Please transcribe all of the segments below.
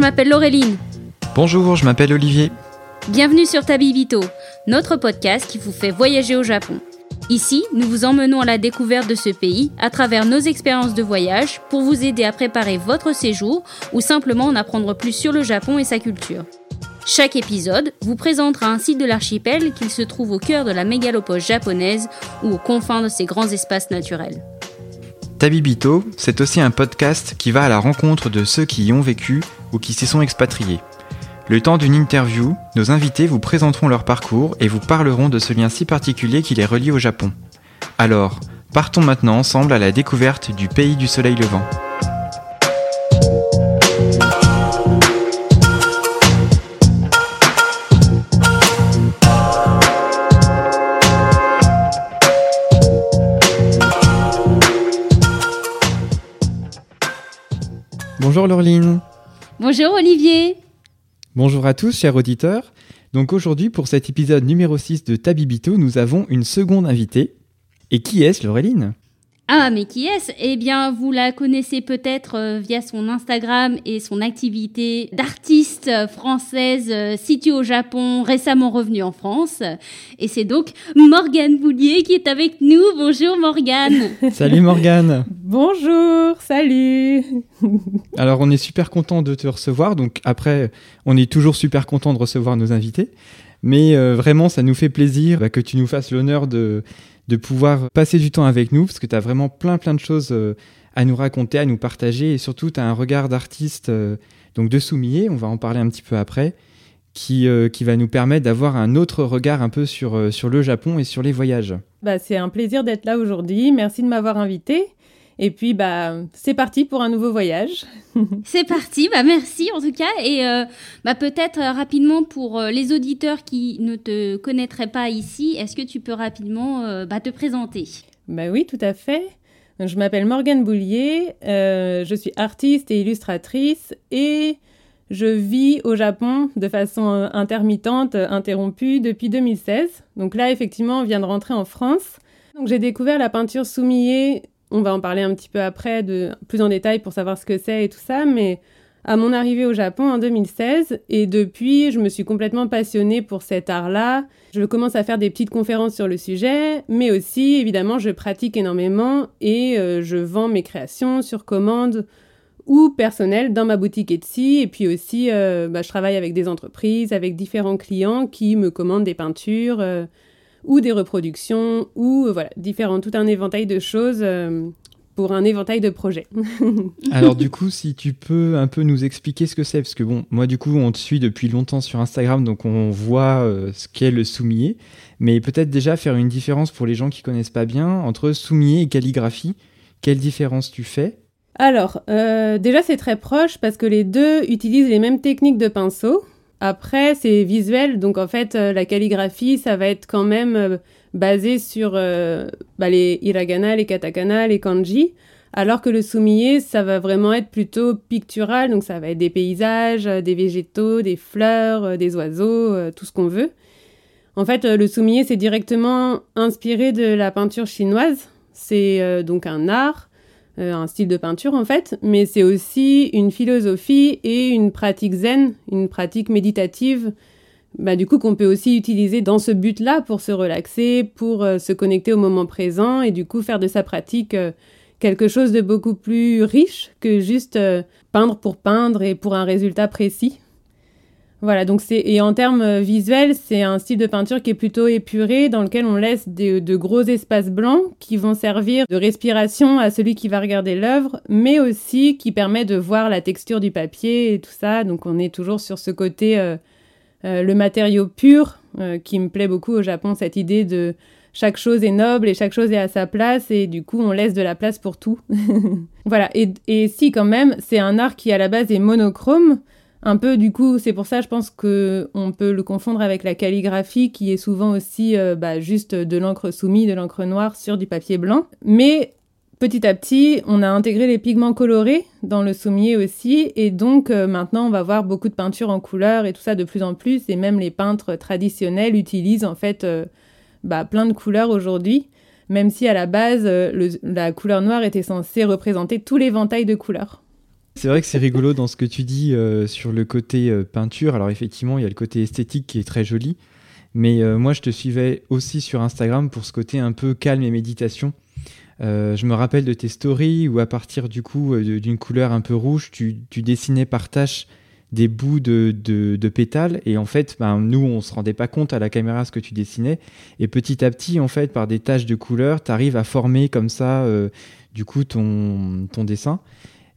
Bonjour, je m'appelle Laureline. Bonjour, je m'appelle Olivier. Bienvenue sur Tabibito, notre podcast qui vous fait voyager au Japon. Ici, nous vous emmenons à la découverte de ce pays à travers nos expériences de voyage pour vous aider à préparer votre séjour ou simplement en apprendre plus sur le Japon et sa culture. Chaque épisode vous présentera un site de l'archipel qu'il se trouve au cœur de la mégalopole japonaise ou aux confins de ses grands espaces naturels. Tabibito, c'est aussi un podcast qui va à la rencontre de ceux qui y ont vécu ou qui s'y sont expatriés. Le temps d'une interview, nos invités vous présenteront leur parcours et vous parleront de ce lien si particulier qui les relie au Japon. Alors, partons maintenant ensemble à la découverte du pays du soleil levant. Bonjour Laureline. Bonjour Olivier. Bonjour à tous, chers auditeurs. Donc aujourd'hui, pour cet épisode numéro 6 de Tabibito, nous avons une seconde invitée. Et qui est-ce, Laureline? Ah, mais qui est-ce? Eh bien, vous la connaissez peut-être euh, via son Instagram et son activité d'artiste française euh, située au Japon, récemment revenue en France. Et c'est donc Morgane Boulier qui est avec nous. Bonjour Morgane. salut Morgane. Bonjour, salut. Alors, on est super content de te recevoir. Donc après, on est toujours super content de recevoir nos invités. Mais euh, vraiment, ça nous fait plaisir bah, que tu nous fasses l'honneur de de pouvoir passer du temps avec nous, parce que tu as vraiment plein plein de choses euh, à nous raconter, à nous partager, et surtout tu as un regard d'artiste, euh, donc de Soumillé, on va en parler un petit peu après, qui, euh, qui va nous permettre d'avoir un autre regard un peu sur, sur le Japon et sur les voyages. Bah, c'est un plaisir d'être là aujourd'hui, merci de m'avoir invité. Et puis, bah, c'est parti pour un nouveau voyage. c'est parti, bah, merci en tout cas. Et euh, bah, peut-être euh, rapidement pour euh, les auditeurs qui ne te connaîtraient pas ici, est-ce que tu peux rapidement bah, te présenter? Bah oui, tout à fait. Je m'appelle Morgane Boulier, je suis artiste et illustratrice et je vis au Japon de façon intermittente, interrompue depuis 2016. Donc là, effectivement, on vient de rentrer en France. Donc j'ai découvert la peinture soumillée on va en parler un petit peu après, de, plus en détail pour savoir ce que c'est et tout ça, mais à mon arrivée au Japon en 2016, et depuis, je me suis complètement passionnée pour cet art-là. Je commence à faire des petites conférences sur le sujet, mais aussi, évidemment, je pratique énormément et euh, je vends mes créations sur commande ou personnelles dans ma boutique Etsy. Et puis aussi, euh, bah, je travaille avec des entreprises, avec différents clients qui me commandent des peintures. Euh, ou des reproductions, ou euh, voilà, différents, tout un éventail de choses euh, pour un éventail de projets. Alors du coup, si tu peux un peu nous expliquer ce que c'est, parce que bon, moi du coup, on te suit depuis longtemps sur Instagram, donc on voit euh, ce qu'est le soumier, mais peut-être déjà faire une différence pour les gens qui connaissent pas bien entre soumier et calligraphie. Quelle différence tu fais? Alors, déjà c'est très proche parce que les deux utilisent les mêmes techniques de pinceau. Après, c'est visuel, donc en fait, euh, la calligraphie, ça va être quand même euh, basé sur euh, bah, les hiragana, les katakana, les kanji, alors que le soumier, ça va vraiment être plutôt pictural, donc ça va être des paysages, des végétaux, des fleurs, des oiseaux, tout ce qu'on veut. En fait, le soumier, c'est directement inspiré de la peinture chinoise. C'est donc un art euh, un style de peinture en fait, mais c'est aussi une philosophie et une pratique zen, une pratique méditative, bah, du coup qu'on peut aussi utiliser dans ce but-là pour se relaxer, pour euh, se connecter au moment présent et du coup faire de sa pratique euh, quelque chose de beaucoup plus riche que juste peindre pour peindre et pour un résultat précis. Voilà, donc c'est et en termes euh, visuels, c'est un style de peinture qui est plutôt épuré, dans lequel on laisse de gros espaces blancs qui vont servir de respiration à celui qui va regarder l'œuvre, mais aussi qui permet de voir la texture du papier et tout ça. Donc on est toujours sur ce côté euh, euh, le matériau pur qui me plaît beaucoup au Japon, cette idée de chaque chose est noble et chaque chose est à sa place et du coup on laisse de la place pour tout. voilà, et, et si quand même c'est un art qui à la base est monochrome un peu du coup c'est pour ça je pense que on peut le confondre avec la calligraphie qui est souvent aussi euh, bah, juste de l'encre soumise de l'encre noire sur du papier blanc. Mais petit à petit on a intégré les pigments colorés dans le soumier aussi. Et donc euh, maintenant on va voir beaucoup de peintures en couleur et tout ça de plus en plus. Et même les peintres traditionnels utilisent en fait euh, bah, plein de couleurs aujourd'hui. Même si à la base la couleur noire était censée représenter tout l'éventail de couleurs C'est vrai que c'est rigolo dans ce que tu dis sur le côté peinture. Alors effectivement, il y a le côté esthétique qui est très joli. Mais moi, je te suivais aussi sur Instagram pour ce côté un peu calme et méditation. je me rappelle de tes stories où à partir du coup d'une couleur un peu rouge, tu, dessinais par tâche des bouts de, de, pétales et en fait ben, nous on se rendait pas compte à la caméra ce que tu dessinais et petit à petit en fait par des taches de couleur tu arrives à former comme ça euh, du coup ton, ton dessin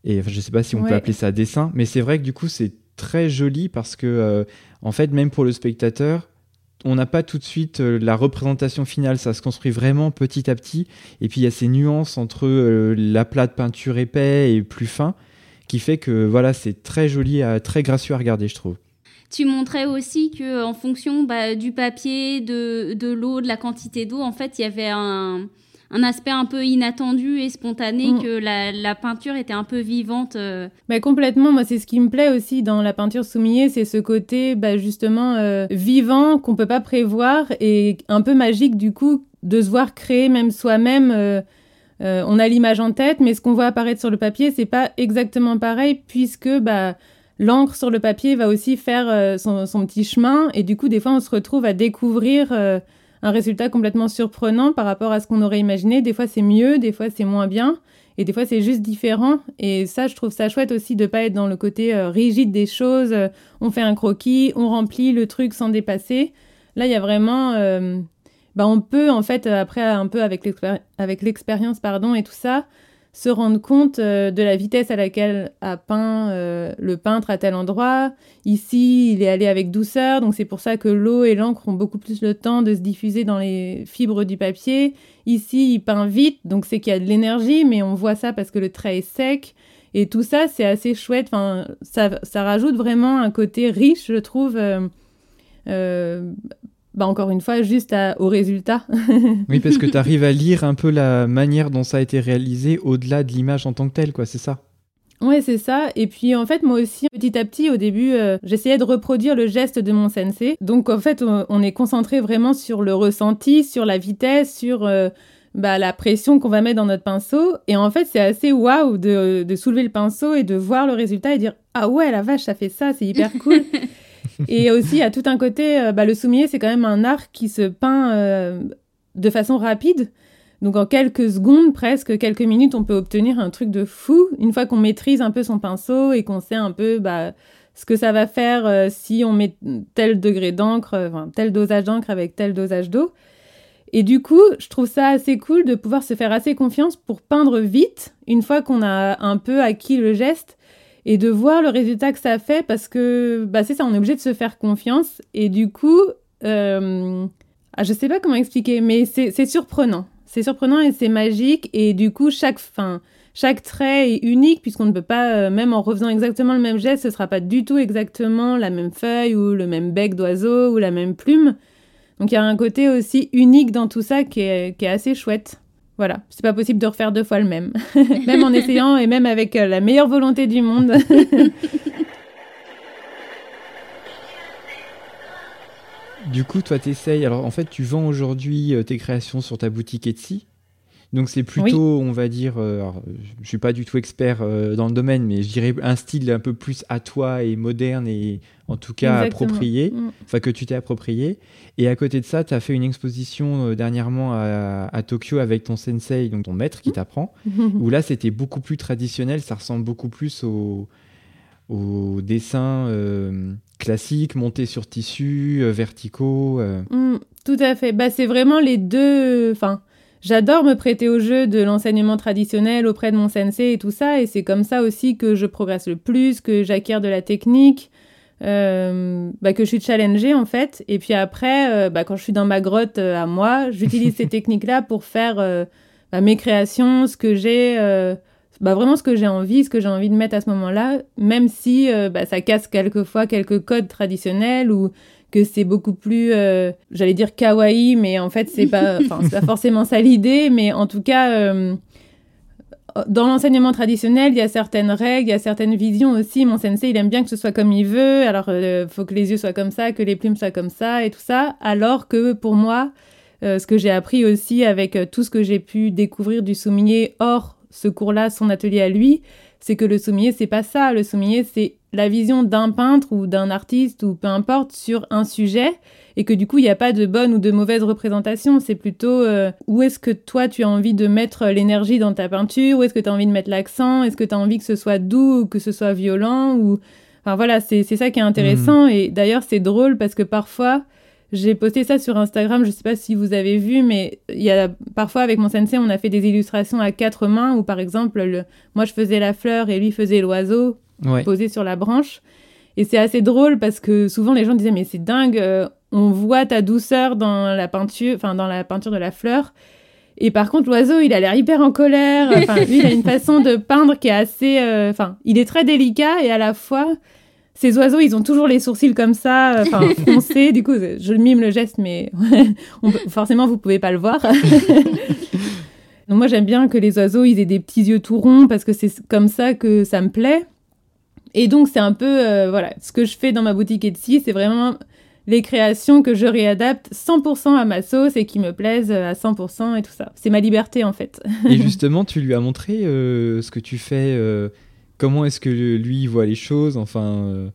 et enfin, je sais pas si on peut appeler ça dessin mais c'est vrai que du coup c'est très joli parce que euh, en fait même pour le spectateur on n'a pas tout de suite euh, la représentation finale, ça se construit vraiment petit à petit. Et puis il y a ces nuances entre l'aplat de peinture épais et plus fin qui fait que voilà, c'est très joli, très gracieux à regarder, je trouve. Tu montrais aussi que en fonction bah, du papier, de, de l'eau, de la quantité d'eau, en fait, il y avait un, un aspect un peu inattendu et spontané, mm. que la, la, peinture était un peu vivante. Mais complètement, moi c'est ce qui me plaît aussi dans la peinture soumignée, c'est ce côté bah, justement euh, vivant qu'on peut pas prévoir et un peu magique du coup de se voir créer même soi-même. Euh, euh, on a l'image en tête, mais ce qu'on voit apparaître sur le papier, c'est pas exactement pareil puisque bah, l'encre sur le papier va aussi faire euh, son, petit chemin et du coup, des fois, on se retrouve à découvrir un résultat complètement surprenant par rapport à ce qu'on aurait imaginé. Des fois, c'est mieux, des fois, c'est moins bien. Et des fois, c'est juste différent. Et ça, je trouve ça chouette aussi de pas être dans le côté rigide des choses. on fait un croquis, on remplit le truc sans dépasser. Là, il y a vraiment bah, on peut en fait euh, après un peu avec l'expérience pardon et tout ça se rendre compte euh, de la vitesse à laquelle a peint euh, le peintre à tel endroit. Ici, il est allé avec douceur, donc c'est pour ça que l'eau et l'encre ont beaucoup plus le temps de se diffuser dans les fibres du papier. Ici, il peint vite, donc c'est qu'il y a de l'énergie, mais on voit ça parce que le trait est sec. Et tout ça, c'est assez chouette. Enfin, ça, ça, rajoute vraiment un côté riche, je trouve, bah encore une fois, juste au résultat. oui, parce que tu arrives à lire un peu la manière dont ça a été réalisé au-delà de l'image en tant que telle, quoi, c'est ça? Ouais, c'est ça. Et puis en fait, moi aussi, petit à petit, au début, euh, j'essayais de reproduire le geste de mon sensei. Donc en fait, on, est concentré vraiment sur le ressenti, sur la vitesse, sur euh, bah, la pression qu'on va mettre dans notre pinceau. Et en fait, c'est assez waouh de, de soulever le pinceau et de voir le résultat et dire Ah ouais, la vache, ça fait ça, c'est hyper cool. et aussi, à tout un côté, euh, bah, le soumier, c'est quand même un art qui se peint euh, de façon rapide. Donc en quelques secondes, presque quelques minutes, on peut obtenir un truc de fou. Une fois qu'on maîtrise un peu son pinceau et qu'on sait un peu bah, ce que ça va faire euh, si on met tel degré d'encre, tel dosage d'encre avec tel dosage d'eau. Et du coup, je trouve ça assez cool de pouvoir se faire assez confiance pour peindre vite, une fois qu'on a un peu acquis le geste, et de voir le résultat que ça fait parce que bah, c'est ça, on est obligé de se faire confiance et du coup, euh, ah, je sais pas comment expliquer, mais c'est surprenant. C'est surprenant et c'est magique et du coup, chaque fin, chaque trait est unique puisqu'on ne peut pas, euh, même en refaisant exactement le même geste, ce sera pas du tout exactement la même feuille ou le même bec d'oiseau ou la même plume. Donc il y a un côté aussi unique dans tout ça qui est, qui est assez chouette. Voilà, c'est pas possible de refaire deux fois le même, même en essayant et même avec euh, la meilleure volonté du monde. du coup, toi, t'essayes. Alors, en fait, tu vends aujourd'hui euh, tes créations sur ta boutique Etsy. Donc c'est plutôt, on va dire, euh, je suis pas du tout expert euh, dans le domaine, mais je dirais un style un peu plus à toi et moderne et en tout cas approprié, mm. enfin que tu t'es approprié. Et à côté de ça, tu as fait une exposition euh, dernièrement à, Tokyo avec ton sensei, donc ton maître qui mm. t'apprend, où là c'était beaucoup plus traditionnel, ça ressemble beaucoup plus au, au dessin classique, monté sur tissu, verticaux. Mm, tout à fait. Bah, c'est vraiment les deux. Enfin, J'adore me prêter au jeu de l'enseignement traditionnel auprès de mon sensei et tout ça, et c'est comme ça aussi que je progresse le plus, que j'acquiers de la technique, euh, bah, que je suis challengée en fait. Et puis après, euh, bah, quand je suis dans ma grotte euh, à moi, j'utilise ces techniques-là pour faire bah, mes créations, ce que j'ai, bah, vraiment ce que j'ai envie, ce que j'ai envie de mettre à ce moment-là, même si bah, ça casse quelquefois quelques codes traditionnels ou que c'est beaucoup plus, euh, j'allais dire kawaii, mais en fait, c'est pas, pas forcément ça l'idée, mais en tout cas, euh, dans l'enseignement traditionnel, il y a certaines règles, il y a certaines visions aussi. Mon sensei, il aime bien que ce soit comme il veut, alors il euh, faut que les yeux soient comme ça, que les plumes soient comme ça et tout ça, alors que pour moi, ce que j'ai appris aussi avec tout ce que j'ai pu découvrir du soumier hors ce cours-là, son atelier à lui, c'est que le sommier, c'est pas ça. Le sommier, c'est la vision d'un peintre ou d'un artiste ou peu importe sur un sujet et que du coup, il n'y a pas de bonne ou de mauvaise représentation. C'est plutôt euh, où est-ce que toi, tu as envie de mettre l'énergie dans ta peinture, où est-ce que tu as envie de mettre l'accent, est-ce que tu as envie que ce soit doux ou que ce soit violent ou... Enfin voilà, c'est ça qui est intéressant. Mmh. Et d'ailleurs, c'est drôle parce que parfois, j'ai posté ça sur Instagram, je sais pas si vous avez vu, mais il y a parfois avec mon sensei, on a fait des illustrations à quatre mains où par exemple, le, moi je faisais la fleur et lui faisait l'oiseau posé sur la branche. Et c'est assez drôle parce que souvent les gens disaient mais c'est dingue, euh, on voit ta douceur dans la peinture, enfin dans la peinture de la fleur. Et par contre, l'oiseau, il a l'air hyper en colère. Enfin, lui, il a une façon de peindre qui est assez. Euh, enfin, il est très délicat et à la fois, ces oiseaux, ils ont toujours les sourcils comme ça, euh, enfin foncés. du coup, je mime le geste, mais forcément, vous pouvez pas le voir. Donc moi, j'aime bien que les oiseaux, ils aient des petits yeux tout ronds parce que c'est comme ça que ça me plaît. Et donc, c'est un peu, euh, voilà, ce que je fais dans ma boutique Etsy, c'est vraiment les créations que je réadapte 100% à ma sauce et qui me plaisent à 100% et tout ça. C'est ma liberté, en fait. et justement, tu lui as montré euh, ce que tu fais Comment est-ce que lui voit les choses Enfin. Euh,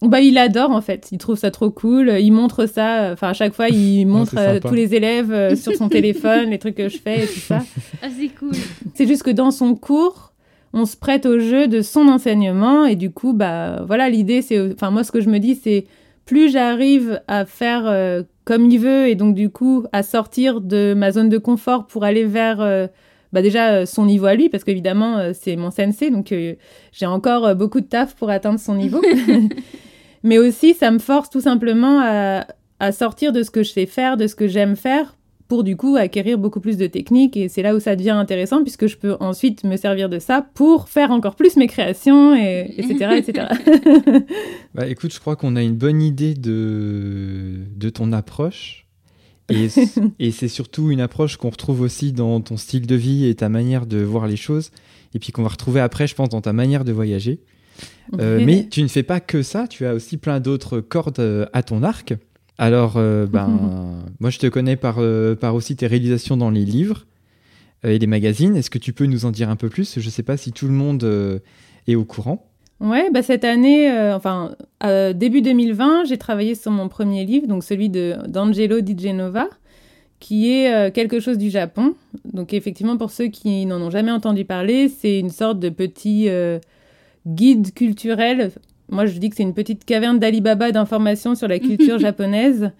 bah, il adore en fait, il trouve ça trop cool, il montre ça, enfin à chaque fois il montre euh, tous les élèves euh, sur son téléphone, les trucs que je fais et tout ça. Ah c'est cool. C'est juste que dans son cours, on se prête au jeu de son enseignement et du coup bah voilà l'idée c'est, enfin moi ce que je me dis c'est plus j'arrive à faire comme il veut et donc du coup à sortir de ma zone de confort pour aller vers bah déjà euh, son niveau à lui, parce qu'évidemment, euh, c'est mon sensei, donc euh, j'ai encore beaucoup de taf pour atteindre son niveau. Mais aussi, ça me force tout simplement à, à, sortir de ce que je sais faire, de ce que j'aime faire, pour du coup acquérir beaucoup plus de techniques. Et c'est là où ça devient intéressant, puisque je peux ensuite me servir de ça pour faire encore plus mes créations, et, etc. etc. bah, écoute, je crois qu'on a une bonne idée de, de ton approche. Et, c'est surtout une approche qu'on retrouve aussi dans ton style de vie et ta manière de voir les choses, et puis qu'on va retrouver après, je pense, dans ta manière de voyager. Euh, mais tu ne fais pas que ça, tu as aussi plein d'autres cordes euh, à ton arc. Alors, euh, ben, moi, je te connais par, par aussi tes réalisations dans les livres et les magazines. Est-ce que tu peux nous en dire un peu plus? Je ne sais pas si tout le monde est au courant. Ouais, bah cette année, euh, enfin euh, début 2020, j'ai travaillé sur mon premier livre, donc celui de d'Angelo Di Genova, qui est euh, quelque chose du Japon. Donc effectivement, pour ceux qui n'en ont jamais entendu parler, c'est une sorte de petit guide culturel. Moi, je dis que c'est une petite caverne d'Alibaba d'informations sur la culture japonaise.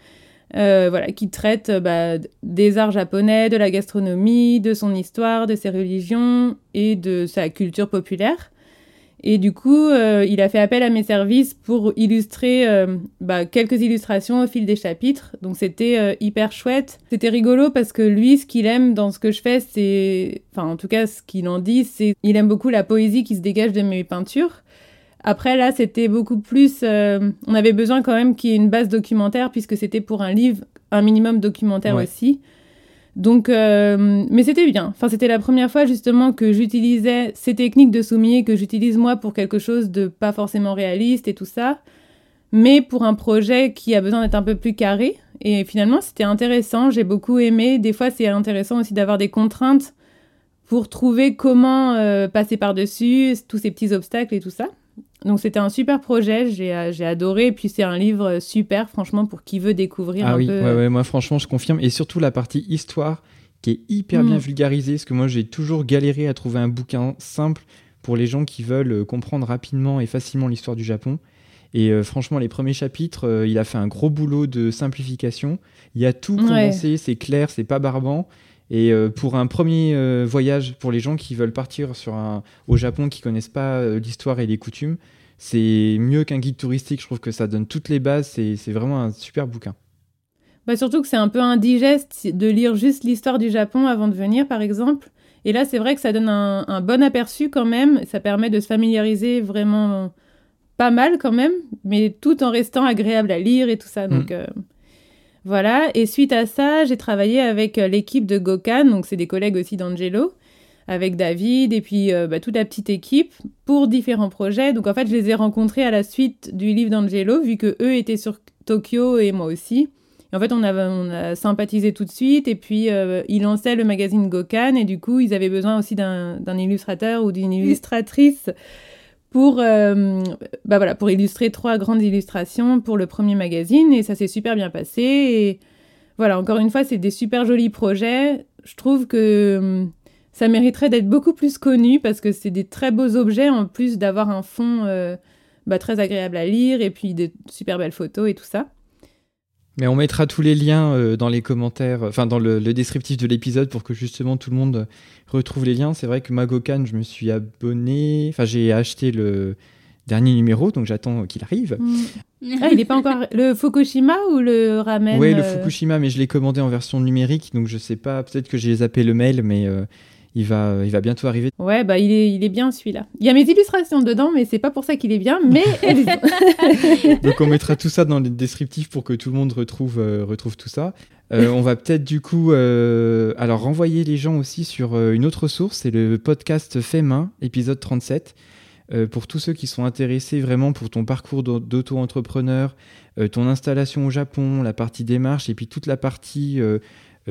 voilà, qui traite bah, des arts japonais, de la gastronomie, de son histoire, de ses religions et de sa culture populaire. Et du coup, euh, il a fait appel à mes services pour illustrer euh, bah, quelques illustrations au fil des chapitres. Donc c'était euh, hyper chouette. C'était rigolo parce que lui, ce qu'il aime dans ce que je fais, c'est... Enfin, en tout cas, ce qu'il en dit, c'est... Il aime beaucoup la poésie qui se dégage de mes peintures. Après, là, c'était beaucoup plus... on avait besoin quand même qu'il y ait une base documentaire puisque c'était pour un livre, un minimum documentaire aussi. Donc, euh, mais c'était bien. Enfin, c'était la première fois justement que j'utilisais ces techniques de soumier que j'utilise moi pour quelque chose de pas forcément réaliste et tout ça, mais pour un projet qui a besoin d'être un peu plus carré. Et finalement, c'était intéressant. J'ai beaucoup aimé. Des fois, c'est intéressant aussi d'avoir des contraintes pour trouver comment euh, passer par-dessus tous ces petits obstacles et tout ça. Donc c'était un super projet, j'ai, euh, j'ai adoré. Et puis c'est un livre super, franchement, pour qui veut découvrir ah un oui, peu. Ouais, ouais, moi franchement, je confirme. Et surtout la partie histoire qui est hyper bien mm. vulgarisée, parce que moi j'ai toujours galéré à trouver un bouquin simple pour les gens qui veulent euh, comprendre rapidement et facilement l'histoire du Japon. Et euh, franchement, les premiers chapitres, il a fait un gros boulot de simplification. Il y a tout condensé, c'est clair, c'est pas barbant. Et pour un premier voyage, pour les gens qui veulent partir sur un, au Japon, qui connaissent pas l'histoire et les coutumes, c'est mieux qu'un guide touristique. Je trouve que ça donne toutes les bases. C'est vraiment un super bouquin. Bah surtout que c'est un peu indigeste de lire juste l'histoire du Japon avant de venir, par exemple. Et là, c'est vrai que ça donne un, bon aperçu quand même. Ça permet de se familiariser vraiment pas mal quand même, mais tout en restant agréable à lire et tout ça. Donc mm. euh, voilà. Et suite à ça, j'ai travaillé avec euh, l'équipe de Gokan, donc c'est des collègues aussi d'Angelo avec David et puis euh, bah, toute la petite équipe pour différents projets. Donc en fait, je les ai rencontrés à la suite du livre d'Angelo, vu que eux étaient sur Tokyo et moi aussi. en fait, on a, on a sympathisé tout de suite. Et puis, euh, ils lançaient le magazine Gokan. Et du coup, ils avaient besoin aussi d'un illustrateur ou d'une illustratrice pour, euh, bah voilà, pour illustrer trois grandes illustrations pour le premier magazine. Et ça s'est super bien passé. Et voilà, encore une fois, c'est des super jolis projets. Je trouve que hum, ça mériterait d'être beaucoup plus connu parce que c'est des très beaux objets en plus d'avoir un fond euh, bah, très agréable à lire et puis de super belles photos et tout ça. Mais on mettra tous les liens euh, dans les commentaires, enfin dans le, descriptif de l'épisode pour que justement tout le monde retrouve les liens. C'est vrai que Magokan, je me suis abonné, enfin j'ai acheté le dernier numéro, donc j'attends qu'il arrive. Mm. Ah, il n'est pas encore le Fukushima ou le ramen Oui, le euh Fukushima, mais je l'ai commandé en version numérique, donc je sais pas, peut-être que j'ai zappé le mail, mais euh, il va, il va bientôt arriver. Ouais, bah il est, il est bien celui-là. Il y a mes illustrations dedans, mais c'est pas pour ça qu'il est bien, mais Donc on mettra tout ça dans les descriptifs pour que tout le monde retrouve, euh, retrouve tout ça. Euh, on va peut-être du coup, euh, alors renvoyer les gens aussi sur une autre source, c'est le podcast Fait main, épisode 37. pour tous ceux qui sont intéressés vraiment pour ton parcours d'auto-entrepreneur, ton installation au Japon, la partie démarche et puis toute la partie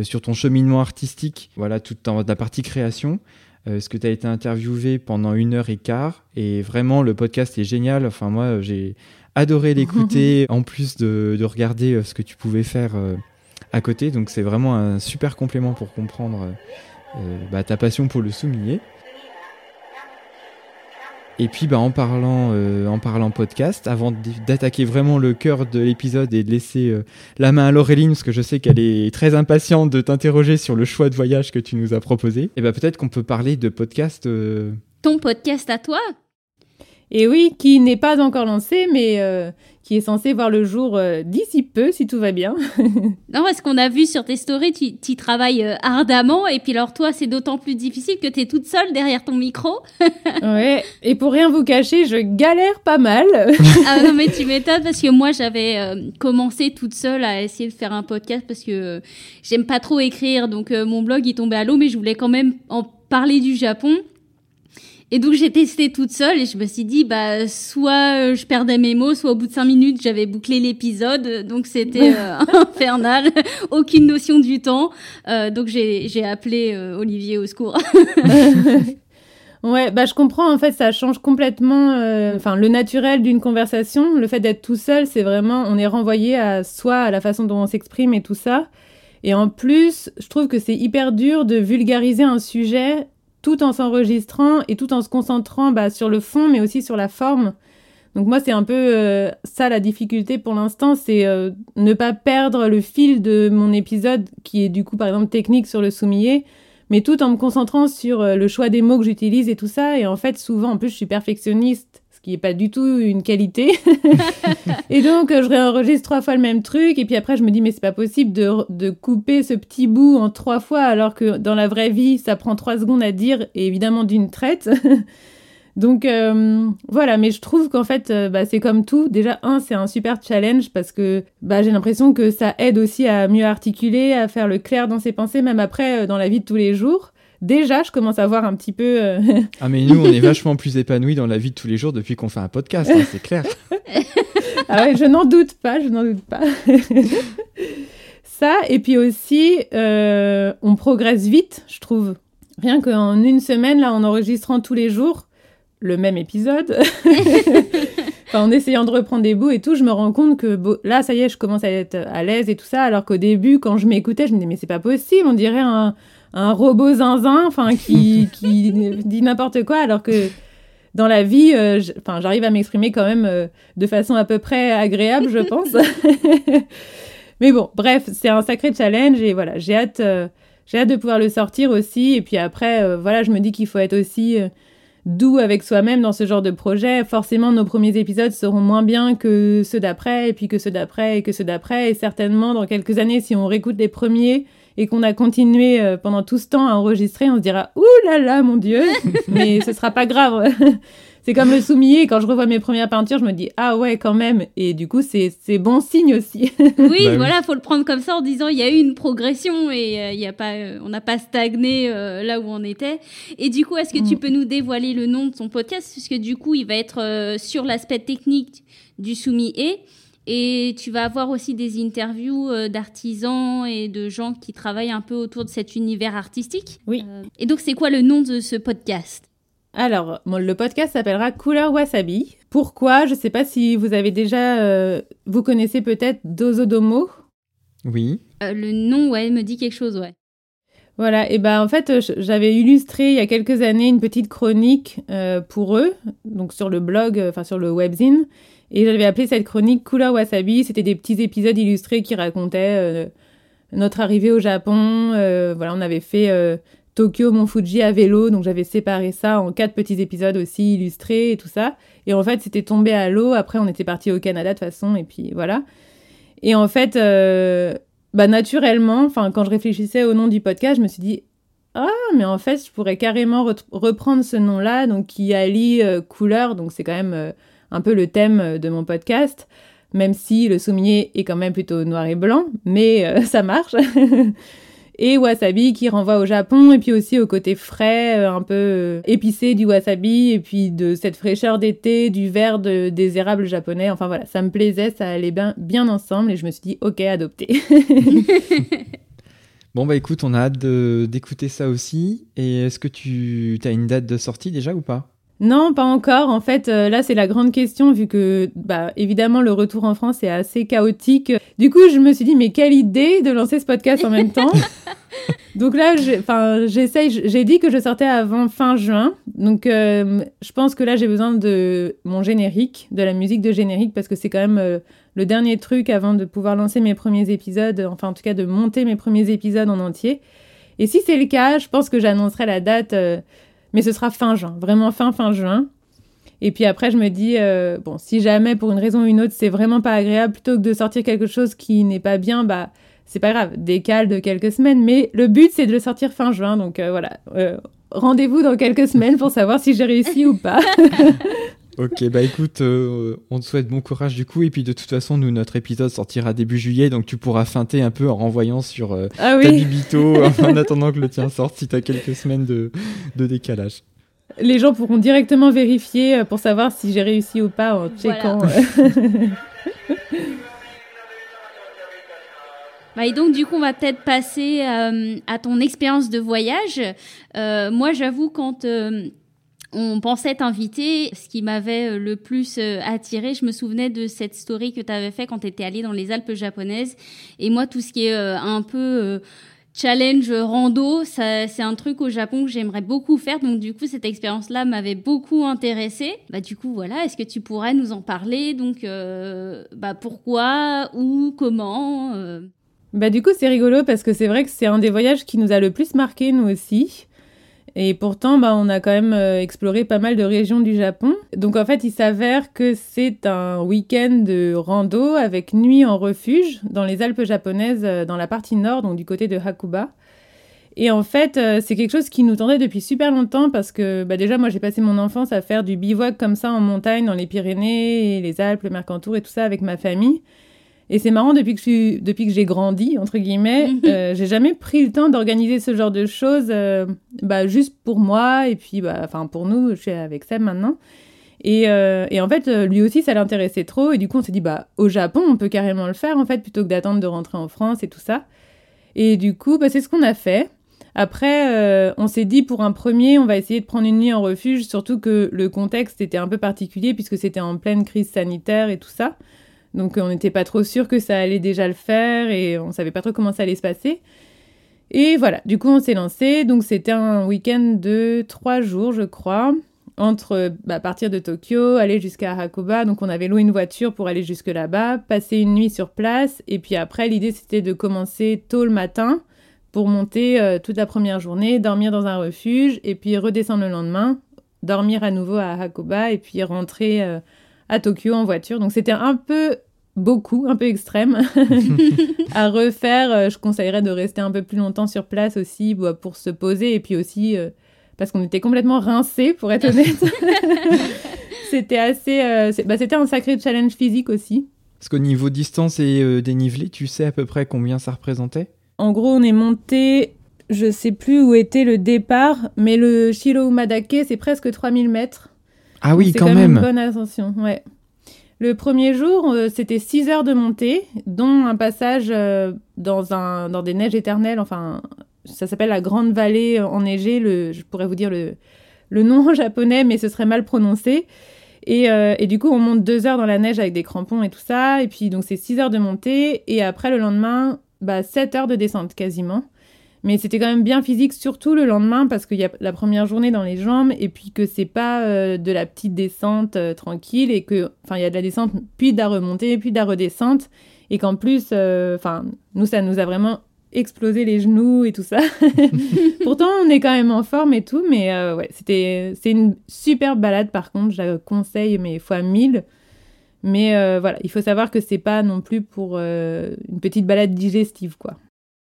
sur ton cheminement artistique, voilà, toute la partie création. Euh, ce que tu as été interviewé pendant une heure et quart? Et vraiment, le podcast est génial. Enfin, moi, j'ai adoré l'écouter, en plus de, regarder euh, ce que tu pouvais faire à côté. Donc, c'est vraiment un super complément pour comprendre bah, ta passion pour le souligner. Et puis, bah, en, parlant, euh, en parlant podcast, avant d'attaquer vraiment le cœur de l'épisode et de laisser euh, la main à Laureline, parce que je sais qu'elle est très impatiente de t'interroger sur le choix de voyage que tu nous as proposé, et eh bah, peut-être qu'on peut parler de podcast. Euh, Ton podcast à toi? Et oui, qui n'est pas encore lancé, mais qui est censé voir le jour euh, d'ici peu, si tout va bien. non, parce qu'on a vu sur tes stories, tu, tu travailles euh, ardemment, et puis alors toi, c'est d'autant plus difficile que tu es toute seule derrière ton micro. ouais, et pour rien vous cacher, je galère pas mal. ah non, mais tu m'étonnes, parce que moi, j'avais euh, commencé toute seule à essayer de faire un podcast, parce que j'aime pas trop écrire, donc mon blog, il tombait à l'eau, mais je voulais quand même en parler du Japon. Et donc j'ai testé toute seule et je me suis dit bah soit euh, je perdais mes mots, soit au bout de cinq minutes j'avais bouclé l'épisode, donc c'était euh, infernal, aucune notion du temps. Euh, donc j'ai j'ai appelé euh, Olivier au secours. ouais, bah je comprends en fait ça change complètement, enfin le naturel d'une conversation, le fait d'être tout seul, c'est vraiment on est renvoyé à soi, à la façon dont on s'exprime et tout ça. Et en plus, je trouve que c'est hyper dur de vulgariser un sujet tout en s'enregistrant et tout en se concentrant bah, sur le fond, mais aussi sur la forme. Donc moi, c'est un peu euh, ça la difficulté pour l'instant, c'est euh, ne pas perdre le fil de mon épisode, qui est du coup par exemple technique sur le soumier, mais tout en me concentrant sur euh, le choix des mots que j'utilise et tout ça. Et en fait, souvent, en plus, je suis perfectionniste qui est pas du tout une qualité. et donc, je réenregistre trois fois le même truc. Et puis après, je me dis, mais c'est pas possible de, de, couper ce petit bout en trois fois, alors que dans la vraie vie, ça prend trois secondes à dire, et évidemment d'une traite. donc euh, voilà, mais je trouve qu'en fait, euh, bah, c'est comme tout. Déjà, un, c'est un super challenge parce que bah, j'ai l'impression que ça aide aussi à mieux articuler, à faire le clair dans ses pensées, même après, euh, dans la vie de tous les jours déjà, je commence à voir un petit peu. Euh, ah, mais nous, on est vachement plus épanouis dans la vie de tous les jours depuis qu'on fait un podcast, hein, c'est clair. ah ouais, je n'en doute pas, je n'en doute pas. Ça, et puis aussi, euh, on progresse vite, je trouve. Rien qu'en une semaine, là, en enregistrant tous les jours le même épisode, enfin, en essayant de reprendre des bouts et tout, je me rends compte que là, ça y est, je commence à être à l'aise et tout ça, alors qu'au début, quand je m'écoutais, je me disais, mais c'est pas possible, on dirait un, un robot zinzin, enfin qui, qui dit n'importe quoi, alors que dans la vie, euh, j'arrive à m'exprimer quand même euh, de façon à peu près agréable, je pense. Mais bon, bref, c'est un sacré challenge et voilà, j'ai hâte, euh, j'ai hâte de pouvoir le sortir aussi. Et puis après, voilà, je me dis qu'il faut être aussi doux avec soi-même dans ce genre de projet. Forcément, nos premiers épisodes seront moins bien que ceux d'après, et puis que ceux d'après, et que ceux d'après. Et certainement, dans quelques années, si on réécoute les premiers, et qu'on a continué euh, pendant tout ce temps à enregistrer, on se dira ouh là là mon dieu, mais ce sera pas grave. c'est comme le soumier, quand je revois mes premières peintures, je me dis ah ouais quand même, et du coup c'est bon signe aussi. oui, bah voilà, faut le prendre comme ça en disant il y a eu une progression et euh, il y a pas, euh, on n'a pas stagné là où on était. Et du coup, est-ce que tu mm. peux nous dévoiler le nom de ton podcast, puisque du coup il va être sur l'aspect technique du soumis et Et tu vas avoir aussi des interviews euh, d'artisans et de gens qui travaillent un peu autour de cet univers artistique. Oui. Euh, et donc, c'est quoi le nom de ce podcast? Alors, bon, le podcast s'appellera Couleur Wasabi. Pourquoi? Je ne sais pas si vous avez déjà... euh, vous connaissez peut-être Dozodomo Oui. Euh, Le nom, ouais, me dit quelque chose, ouais. Voilà, et ben en fait, j'avais illustré il y a quelques années une petite chronique euh, pour eux, donc sur le blog, enfin sur le webzine, et j'avais appelé cette chronique Couleur Wasabi. C'était des petits épisodes illustrés qui racontaient euh, notre arrivée au Japon. euh, voilà, on avait fait euh, Tokyo, Mont Fuji à vélo, donc j'avais séparé ça en quatre petits épisodes aussi illustrés et tout ça. Et en fait, c'était tombé à l'eau. Après, on était parti au Canada de toute façon, et puis voilà. Et en fait, bah naturellement, quand je réfléchissais au nom du podcast, je me suis dit ah mais en fait je pourrais carrément reprendre ce nom-là, donc qui allie couleur, donc c'est quand même un peu le thème euh, de mon podcast, même si le soumier est quand même plutôt noir et blanc, mais euh, ça marche. Et wasabi qui renvoie au Japon et puis aussi au côté frais, euh, un peu épicé du wasabi et puis de cette fraîcheur d'été, du vert de- des érables japonais. Enfin voilà, ça me plaisait, ça allait bien, bien ensemble et je me suis dit ok, adopté. Bon, bah écoute, on a hâte d'écouter ça aussi. Et est-ce que tu as une date de sortie déjà ou pas? Non, pas encore. En fait, euh, là, c'est la grande question, vu que, bah, évidemment, le retour en France est assez chaotique. Du coup, je me suis dit, mais quelle idée de lancer ce podcast en même temps. Donc là, j'essaye, j'ai dit que je sortais avant fin juin. Donc, euh, je pense que là, j'ai besoin de mon générique, de la musique de générique, parce que c'est quand même euh, le dernier truc avant de pouvoir lancer mes premiers épisodes, enfin, en tout cas, de monter mes premiers épisodes en entier. Et si c'est le cas, je pense que j'annoncerai la date, mais ce sera fin juin, vraiment fin, fin juin. Et puis après, je me dis, euh, bon, si jamais, pour une raison ou une autre, c'est vraiment pas agréable, plutôt que de sortir quelque chose qui n'est pas bien, bah, c'est pas grave, décale de quelques semaines. Mais le but, c'est de le sortir fin juin. Donc euh, voilà, Euh, rendez-vous dans quelques semaines pour savoir si j'ai réussi ou pas. Ok, bah écoute, euh, on te souhaite bon courage du coup. Et puis de toute façon, nous, notre épisode sortira début juillet. Donc tu pourras feinter un peu en renvoyant sur euh, Ah ta oui, bibito en attendant que le tien sorte si tu as quelques semaines de, de décalage. les gens pourront directement vérifier euh, pour savoir si j'ai réussi ou pas en checkant. euh. Bah, et donc, du coup, on va peut-être passer euh, à ton expérience de voyage. Euh, moi, j'avoue, quand euh, on pensait t'inviter, ce qui m'avait euh, le plus euh, attiré, je me souvenais de cette story que tu avais fait quand tu étais allé dans les Alpes japonaises. Et moi, tout ce qui est euh, un peu challenge rando, c'est un truc au Japon que j'aimerais beaucoup faire. Donc, du coup, cette expérience-là m'avait beaucoup intéressée. Bah, du coup, voilà, est-ce que tu pourrais nous en parler? Donc, bah, pourquoi, où, comment? Bah du coup c'est rigolo parce que c'est vrai que c'est un des voyages qui nous a le plus marqué nous aussi. Et pourtant bah on a quand même euh, exploré pas mal de régions du Japon. Donc en fait il s'avère que c'est un week-end de rando avec nuit en refuge dans les Alpes japonaises euh, dans la partie nord donc du côté de Hakuba. Et en fait, euh, c'est quelque chose qui nous tendait depuis super longtemps parce que bah déjà, moi, j'ai passé mon enfance à faire du bivouac comme ça en montagne, dans les Pyrénées, les Alpes, le Mercantour et tout ça avec ma famille. Et c'est marrant, depuis que, je suis, depuis que j'ai grandi, entre guillemets, Mhm. euh, j'ai jamais pris le temps d'organiser ce genre de choses, euh, bah, juste pour moi, et puis, bah, pour nous, je suis avec Seb maintenant. Et, euh, et en fait, lui aussi, ça l'intéressait trop, et du coup, on s'est dit, bah, au Japon, on peut carrément le faire, en fait, plutôt que d'attendre de rentrer en France et tout ça. Et du coup, bah, c'est ce qu'on a fait. Après, euh, on s'est dit pour un premier, on va essayer de prendre une nuit en refuge, surtout que le contexte était un peu particulier puisque c'était en pleine crise sanitaire et tout ça. Donc on n'était pas trop sûr que ça allait déjà le faire et on savait pas trop comment ça allait se passer. Et voilà, du coup on s'est lancé. Donc c'était un week-end de trois jours, je crois, entre bah, partir de Tokyo, aller jusqu'à Hakuba. Donc on avait loué une voiture pour aller jusque là-bas, passer une nuit sur place. Et puis après, l'idée c'était de commencer tôt le matin pour monter euh, toute la première journée, dormir dans un refuge et puis redescendre le lendemain, dormir à nouveau à Hakuba et puis rentrer euh, à Tokyo en voiture. Donc c'était un peu beaucoup, un peu extrême à refaire. Euh, je conseillerais de rester un peu plus longtemps sur place aussi bah, pour se poser et puis aussi euh, parce qu'on était complètement rincés pour être honnête. c'était assez, euh, bah, c'était un sacré challenge physique aussi. Parce qu'au niveau distance et euh, dénivelé, tu sais à peu près combien ça représentait? En gros, on est monté, je sais plus où était le départ, mais le Shiro Umadake, c'est presque 3000 mètres. Ah oui, quand une même. bonne ascension, ouais. Le premier jour, euh, c'était 6 heures de montée, dont un passage euh, dans, un, dans des neiges éternelles. Enfin, ça s'appelle la Grande Vallée enneigée. Le, je pourrais vous dire le, le nom en japonais, mais ce serait mal prononcé. Et, euh, et, du coup, on monte 2 heures dans la neige avec des crampons et tout ça. Et puis, donc, c'est 6 heures de montée. Et après, le lendemain, bah, 7 heures de descente quasiment. Mais c'était quand même bien physique, surtout le lendemain, parce qu'il y a la première journée dans les jambes, et puis que c'est pas euh, de la petite descente euh, tranquille, et que, enfin, il y a de la descente, puis de la remontée, puis de la redescente, et qu'en plus, euh, enfin, nous, ça nous a vraiment explosé les genoux et tout ça. Pourtant, on est quand même en forme et tout, mais ouais, c'était, c'est une super balade par contre, je la conseille, mais fois mille. Mais voilà, il faut savoir que c'est pas non plus pour une petite balade digestive, quoi.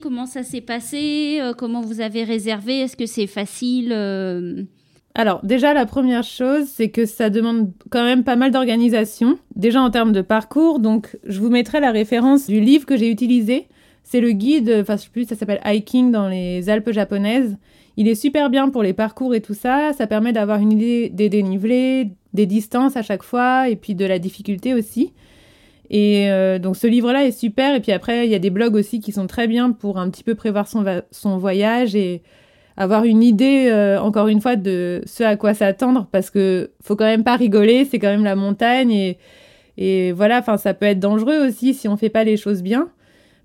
Comment ça s'est passé euh, Comment vous avez réservé Est-ce que c'est facile euh? Alors déjà, la première chose, c'est que ça demande quand même pas mal d'organisation, déjà en termes de parcours. Donc je vous mettrai la référence du livre que j'ai utilisé. C'est le guide, enfin je sais plus, ça s'appelle Hiking dans les Alpes japonaises. Il est super bien pour les parcours et tout ça. Ça permet d'avoir une idée des dénivelés, des distances à chaque fois et puis de la difficulté aussi. Et euh, donc ce livre-là est super. Et puis après, il y a des blogs aussi qui sont très bien pour un petit peu prévoir son, son voyage et avoir une idée, euh, encore une fois, de ce à quoi s'attendre. Parce que faut quand même pas rigoler, c'est quand même la montagne. Et, et voilà, ça peut être dangereux aussi si on fait pas les choses bien.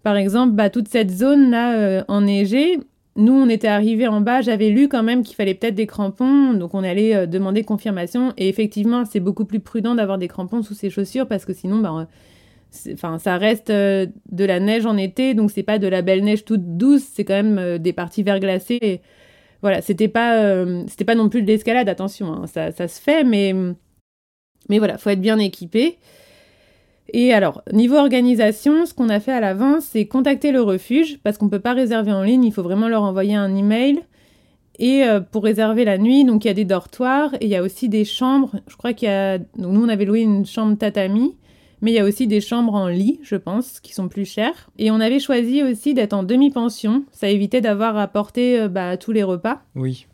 Par exemple, bah, toute cette zone-là euh, enneigée, nous, on était arrivés en bas, j'avais lu quand même qu'il fallait peut-être des crampons, donc on allait demander confirmation. Et effectivement, c'est beaucoup plus prudent d'avoir des crampons sous ses chaussures parce que sinon, bah, enfin ça reste euh, de la neige en été donc c'est pas de la belle neige toute douce c'est quand même euh, des parties verglacées et voilà c'était pas euh, c'était pas non plus de l'escalade attention hein, ça, ça, se fait mais mais voilà faut être bien équipé et alors niveau organisation ce qu'on a fait à l'avance c'est contacter le refuge parce qu'on peut pas réserver en ligne il faut vraiment leur envoyer un email et pour réserver la nuit, donc il y a des dortoirs et il y a aussi des chambres. Je crois qu'il y a. Donc nous, on avait loué une chambre tatami mais il y a aussi des chambres en lit, je pense, qui sont plus chères. Et on avait choisi aussi d'être en demi-pension. Ça évitait d'avoir à porter euh, bah, tous les repas. Oui.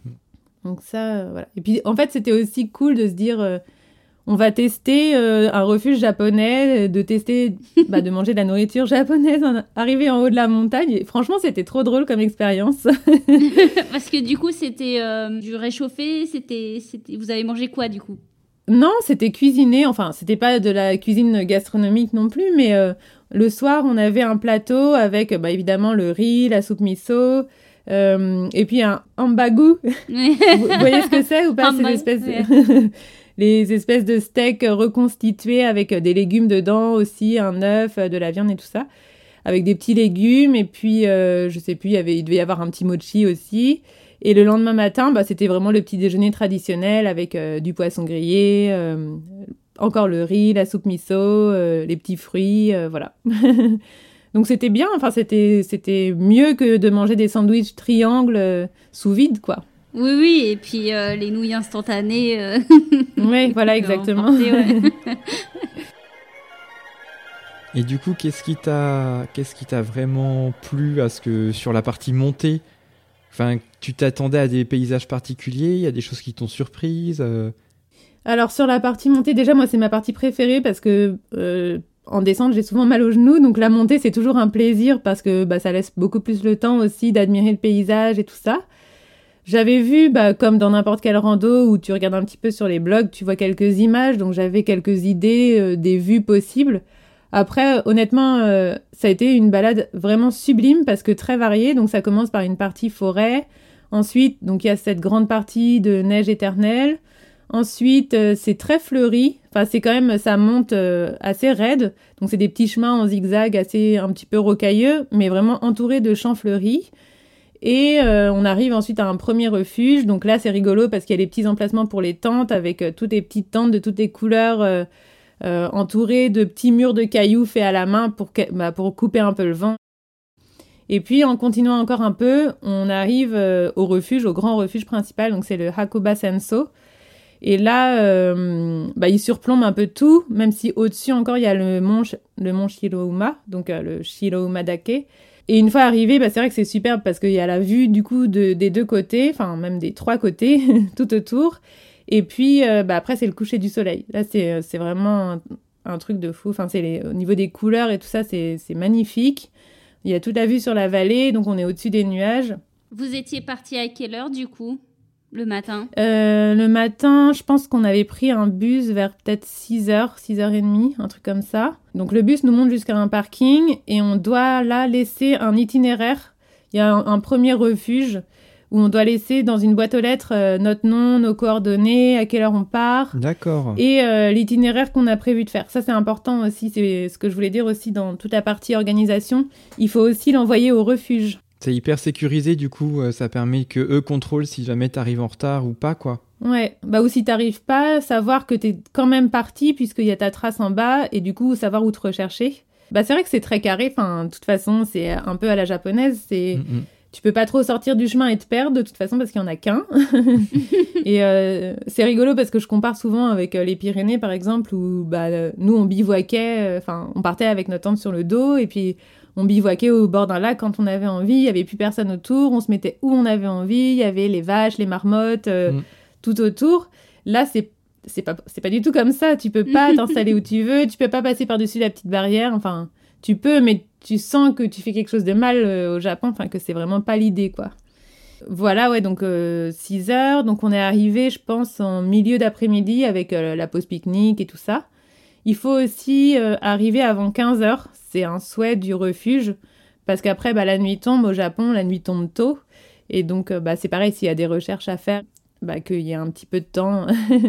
Donc ça, euh, voilà. Et puis en fait, c'était aussi cool de se dire, euh, on va tester un refuge japonais, de tester, bah, de manger de la nourriture japonaise, arriver en haut de la montagne. Et franchement, c'était trop drôle comme expérience. Parce que du coup, c'était du réchauffé. C'était, vous avez mangé quoi du coup? Non, c'était cuisiné. Enfin, c'était pas de la cuisine gastronomique non plus, mais euh, le soir, on avait un plateau avec bah, évidemment le riz, la soupe miso, euh, et puis un ambagu. vous, voyez ce que c'est ou pas? Ces espèces les espèces de steaks reconstitués avec des légumes dedans aussi, un œuf, de la viande et tout ça, avec des petits légumes. Et puis, euh, je sais plus, il, y avait, il devait y avoir un petit mochi aussi. Et le lendemain matin, bah, c'était vraiment le petit déjeuner traditionnel avec euh, du poisson grillé, euh, encore le riz, la soupe miso, euh, les petits fruits, voilà. Donc c'était bien, enfin c'était c'était mieux que de manger des sandwichs triangles sous vide, quoi. Oui, oui, et puis les nouilles instantanées. oui, voilà, exactement. et du coup, qu'est-ce qui t'a qu'est-ce qui t'a vraiment plu à ce que sur la partie montée Enfin, tu t'attendais à des paysages particuliers Il y a des choses qui t'ont surprise euh? Alors sur la partie montée, déjà moi c'est ma partie préférée parce que euh, en descente j'ai souvent mal aux genoux, donc la montée c'est toujours un plaisir parce que bah, ça laisse beaucoup plus le temps aussi d'admirer le paysage et tout ça. J'avais vu, bah, comme dans n'importe quel rando où tu regardes un petit peu sur les blogs, tu vois quelques images, donc j'avais quelques idées euh, des vues possibles. Après, honnêtement, euh, ça a été une balade vraiment sublime parce que très variée. Donc ça commence par une partie forêt. Ensuite, donc il y a cette grande partie de neige éternelle. Ensuite, euh, c'est très fleuri. Enfin, c'est quand même, ça monte euh, assez raide. Donc c'est des petits chemins en zigzag assez un petit peu rocailleux, mais vraiment entourés de champs fleuris. Et on arrive ensuite à un premier refuge. Donc là, c'est rigolo parce qu'il y a les petits emplacements pour les tentes avec toutes les petites tentes de toutes les couleurs euh, entouré de petits murs de cailloux faits à la main pour, bah, pour couper un peu le vent. Et puis en continuant encore un peu, on arrive euh, au refuge, au grand refuge principal, donc c'est le Hakoba Senso. Et là, euh, bah, il surplombe un peu tout, même si au-dessus encore il y a le mont, le mont Shirouma, donc le Shirouma Dake. Et une fois arrivé, bah, c'est vrai que c'est superbe parce qu'il y a la vue du coup des deux côtés, enfin même des trois côtés, tout autour. Et puis, euh, bah, après, c'est le coucher du soleil. Là, c'est, euh, vraiment un truc de fou. Enfin, c'est au niveau des couleurs et tout ça, c'est magnifique. Il y a toute la vue sur la vallée, donc on est au-dessus des nuages. Vous étiez parti à quelle heure du coup le matin? Euh, Le matin, je pense qu'on avait pris un bus vers peut-être 6h, 6h30, un truc comme ça. Donc le bus nous monte jusqu'à un parking et on doit là laisser un itinéraire. Il y a un, premier refuge où on doit laisser dans une boîte aux lettres euh, notre nom, nos coordonnées, à quelle heure on part. D'accord. Et euh, l'itinéraire qu'on a prévu de faire. Ça, c'est important aussi. C'est ce que je voulais dire aussi dans toute la partie organisation. Il faut aussi l'envoyer au refuge. C'est hyper sécurisé, du coup, euh, ça permet que eux contrôlent si jamais t'arrives en retard ou pas, quoi. Ouais, bah ou si t'arrives pas, savoir que t'es quand même parti puisqu'il y a ta trace en bas et du coup savoir où te rechercher. Bah c'est vrai que c'est très carré, enfin de toute façon c'est un peu à la japonaise, c'est mm, mm. Tu peux pas trop sortir du chemin et te perdre de toute façon parce qu'il y en a qu'un. et euh, c'est rigolo parce que je compare souvent avec euh, les Pyrénées par exemple où bah nous on bivouaquait, enfin on partait avec notre tente sur le dos et puis on bivouaquait au bord d'un lac quand on avait envie, il y avait plus personne autour, on se mettait où on avait envie, il y avait les vaches, les marmottes, euh, mm. tout autour. Là, c'est c'est pas c'est pas du tout comme ça, tu peux pas t'installer où tu veux, tu peux pas passer par-dessus la petite barrière, enfin, tu peux mais tu sens que tu fais quelque chose de mal euh, au Japon, enfin que c'est vraiment pas l'idée quoi. Voilà, ouais, donc 6 euh, heures. Donc on est arrivé, je pense, en milieu d'après-midi avec la pause pique-nique et tout ça. Il faut aussi arriver avant 15 heures c'est un souhait du refuge parce qu'après bah, la nuit tombe au Japon, la nuit tombe tôt et donc euh, bah, c'est pareil s'il y a des recherches à faire, bah, qu'il y ait un petit peu de temps.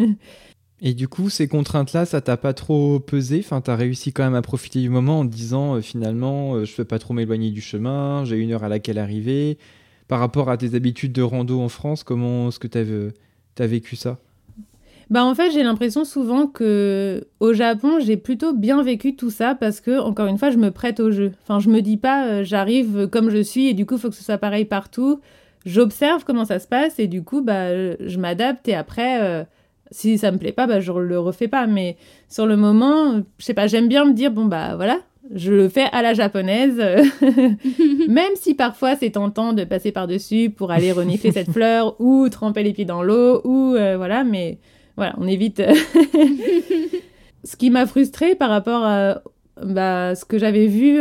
et du coup, ces contraintes-là, ça t'a pas trop pesé? Enfin, t'as réussi quand même à profiter du moment en disant euh, finalement, euh, je peux pas trop m'éloigner du chemin, j'ai une heure à laquelle arriver. Par rapport à tes habitudes de rando en France, comment est-ce que tu as vécu ça? Bah en fait, j'ai l'impression souvent que au Japon, j'ai plutôt bien vécu tout ça parce que encore une fois, je me prête au jeu. Enfin, je me dis pas euh, j'arrive comme je suis et du coup, il faut que ce soit pareil partout. J'observe comment ça se passe et du coup, bah je m'adapte et après euh, si ça me plaît pas, bah je le refais pas mais sur le moment, je sais pas, j'aime bien me dire bon bah voilà, je le fais à la japonaise, même si parfois c'est tentant de passer par-dessus pour aller renifler cette fleur ou tremper les pieds dans l'eau ou euh, voilà, mais voilà, on évite. Ce qui m'a frustrée par rapport à bah, ce que j'avais vu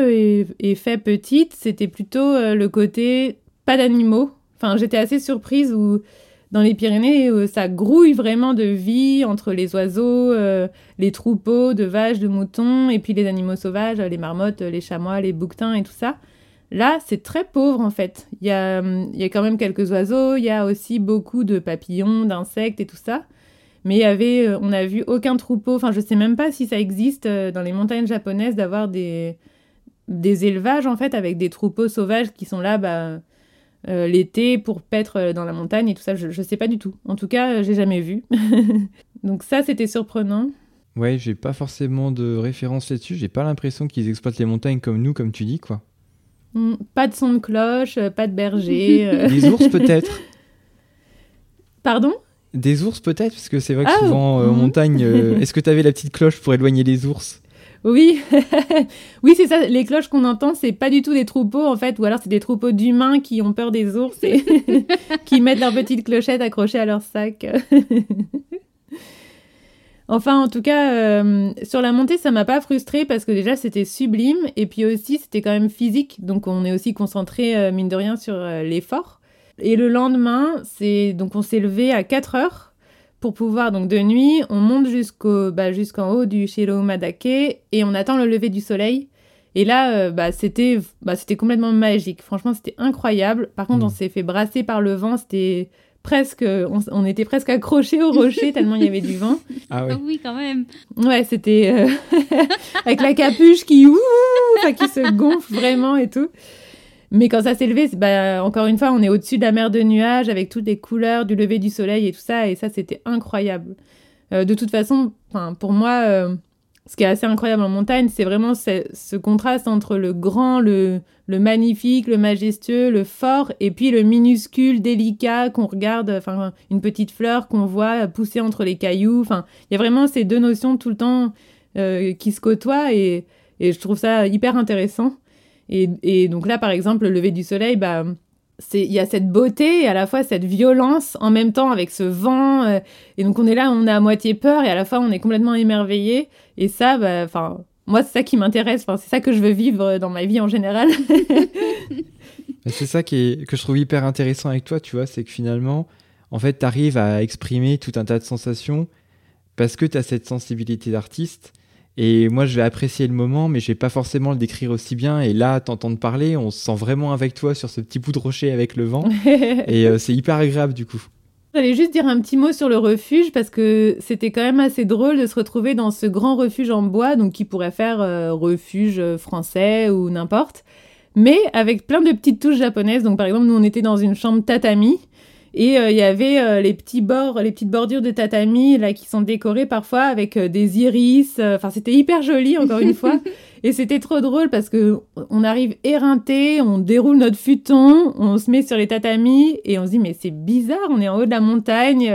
et, fait petite, c'était plutôt euh, le côté pas d'animaux. Enfin, j'étais assez surprise où dans les Pyrénées, euh, ça grouille vraiment de vie entre les oiseaux, les troupeaux de vaches, de moutons, et puis les animaux sauvages, les marmottes, les chamois, les bouquetins et tout ça. Là, c'est très pauvre en fait. Il y a, il y a quand même quelques oiseaux, il y a aussi beaucoup de papillons, d'insectes et tout ça. Mais y avait, euh, on n'a vu aucun troupeau. Enfin, je sais même pas si ça existe euh, dans les montagnes japonaises d'avoir des, des élevages en fait avec des troupeaux sauvages qui sont là bah, euh, l'été pour paître dans la montagne et tout ça. Je, ne sais pas du tout. En tout cas, j'ai jamais vu. Donc ça, c'était surprenant. Ouais, j'ai pas forcément de référence là-dessus. J'ai pas l'impression qu'ils exploitent les montagnes comme nous, comme tu dis, quoi. Hmm, pas de son de cloche, pas de berger. Les ours peut-être. Pardon? Des ours peut-être, parce que c'est vrai que ah, souvent euh, en mhm. montagne, euh, est-ce que tu avais la petite cloche pour éloigner les ours? Oui, oui, c'est ça. Les cloches qu'on entend, c'est pas du tout des troupeaux en fait, ou alors c'est des troupeaux d'humains qui ont peur des ours et qui mettent leur petite clochette accrochée à leur sac. enfin, en tout cas, euh, sur la montée, ça m'a pas frustrée parce que déjà c'était sublime et puis aussi c'était quand même physique, donc on est aussi concentré mine de rien sur l'effort. Et le lendemain, c'est donc on s'est levé à 4 heures pour pouvoir, donc de nuit, on monte jusqu'au, bah, jusqu'en haut du Shiro Madake et on attend le lever du soleil. Et là, euh, bah, c'était, bah, c'était complètement magique. Franchement, c'était incroyable. Par contre, on mm. s'est fait brasser par le vent. C'était presque, on, était presque accrochés au rocher tellement il y avait du vent. Ah oui. Ah oui, quand même. Ouais, c'était euh, avec la capuche qui, ouh, qui se gonfle vraiment et tout. Mais quand ça s'est levé, bah, encore une fois, on est au-dessus de la mer de nuages avec toutes les couleurs du lever du soleil et tout ça. Et ça, c'était incroyable. Euh, de toute façon, pour moi, euh, ce qui est assez incroyable en montagne, c'est vraiment ce, contraste entre le grand, le, magnifique, le majestueux, le fort, et puis le minuscule, délicat qu'on regarde, enfin, une petite fleur qu'on voit pousser entre les cailloux. Enfin, il y a vraiment ces deux notions tout le temps euh, qui se côtoient et, et je trouve ça hyper intéressant. Et, donc là, par exemple, le lever du soleil, bah, il y a cette beauté et à la fois cette violence en même temps avec ce vent. Euh, et donc on est là, on a à moitié peur et à la fois on est complètement émerveillé. Et ça, bah, enfin, moi c'est ça qui m'intéresse. C'est ça que je veux vivre dans ma vie en général. c'est ça qui est, que je trouve hyper intéressant avec toi, tu vois, c'est que finalement, en fait, tu arrives à exprimer tout un tas de sensations parce que tu as cette sensibilité d'artiste et moi, je vais apprécier le moment, mais je vais pas forcément le décrire aussi bien. Et là, t'entendre parler, on se sent vraiment avec toi sur ce petit bout de rocher avec le vent. et euh, c'est hyper agréable du coup. J'allais juste dire un petit mot sur le refuge parce que c'était quand même assez drôle de se retrouver dans ce grand refuge en bois, donc qui pourrait faire euh, refuge français ou n'importe, mais avec plein de petites touches japonaises. Donc par exemple, nous on était dans une chambre tatami et euh, il y avait euh, les petits bords, les petites bordures de tatami là qui sont décorées parfois avec euh, des iris. Enfin, c'était hyper joli encore une fois. Et c'était trop drôle parce que on arrive éreinté, on déroule notre futon, on se met sur les tatamis et on se dit mais c'est bizarre, on est en haut de la montagne,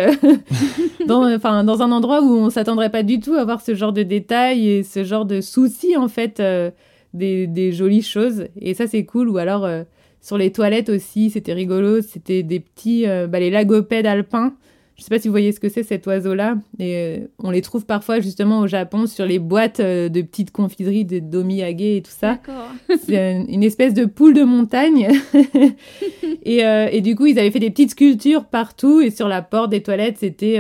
dans, enfin dans un endroit où on s'attendrait pas du tout à voir ce genre de détails et ce genre de soucis en fait des, des, jolies choses. Et ça c'est cool. Ou alors sur les toilettes aussi, c'était rigolo. C'était des petits, euh, bah, les lagopèdes alpins. Je sais pas si vous voyez ce que c'est cet oiseau-là. Et euh, on les trouve parfois justement au Japon sur les boîtes euh, de petites confiseries de domiyage et tout ça. c'est une espèce de poule de montagne. et, et, du coup, ils avaient fait des petites sculptures partout. Et sur la porte des toilettes, c'était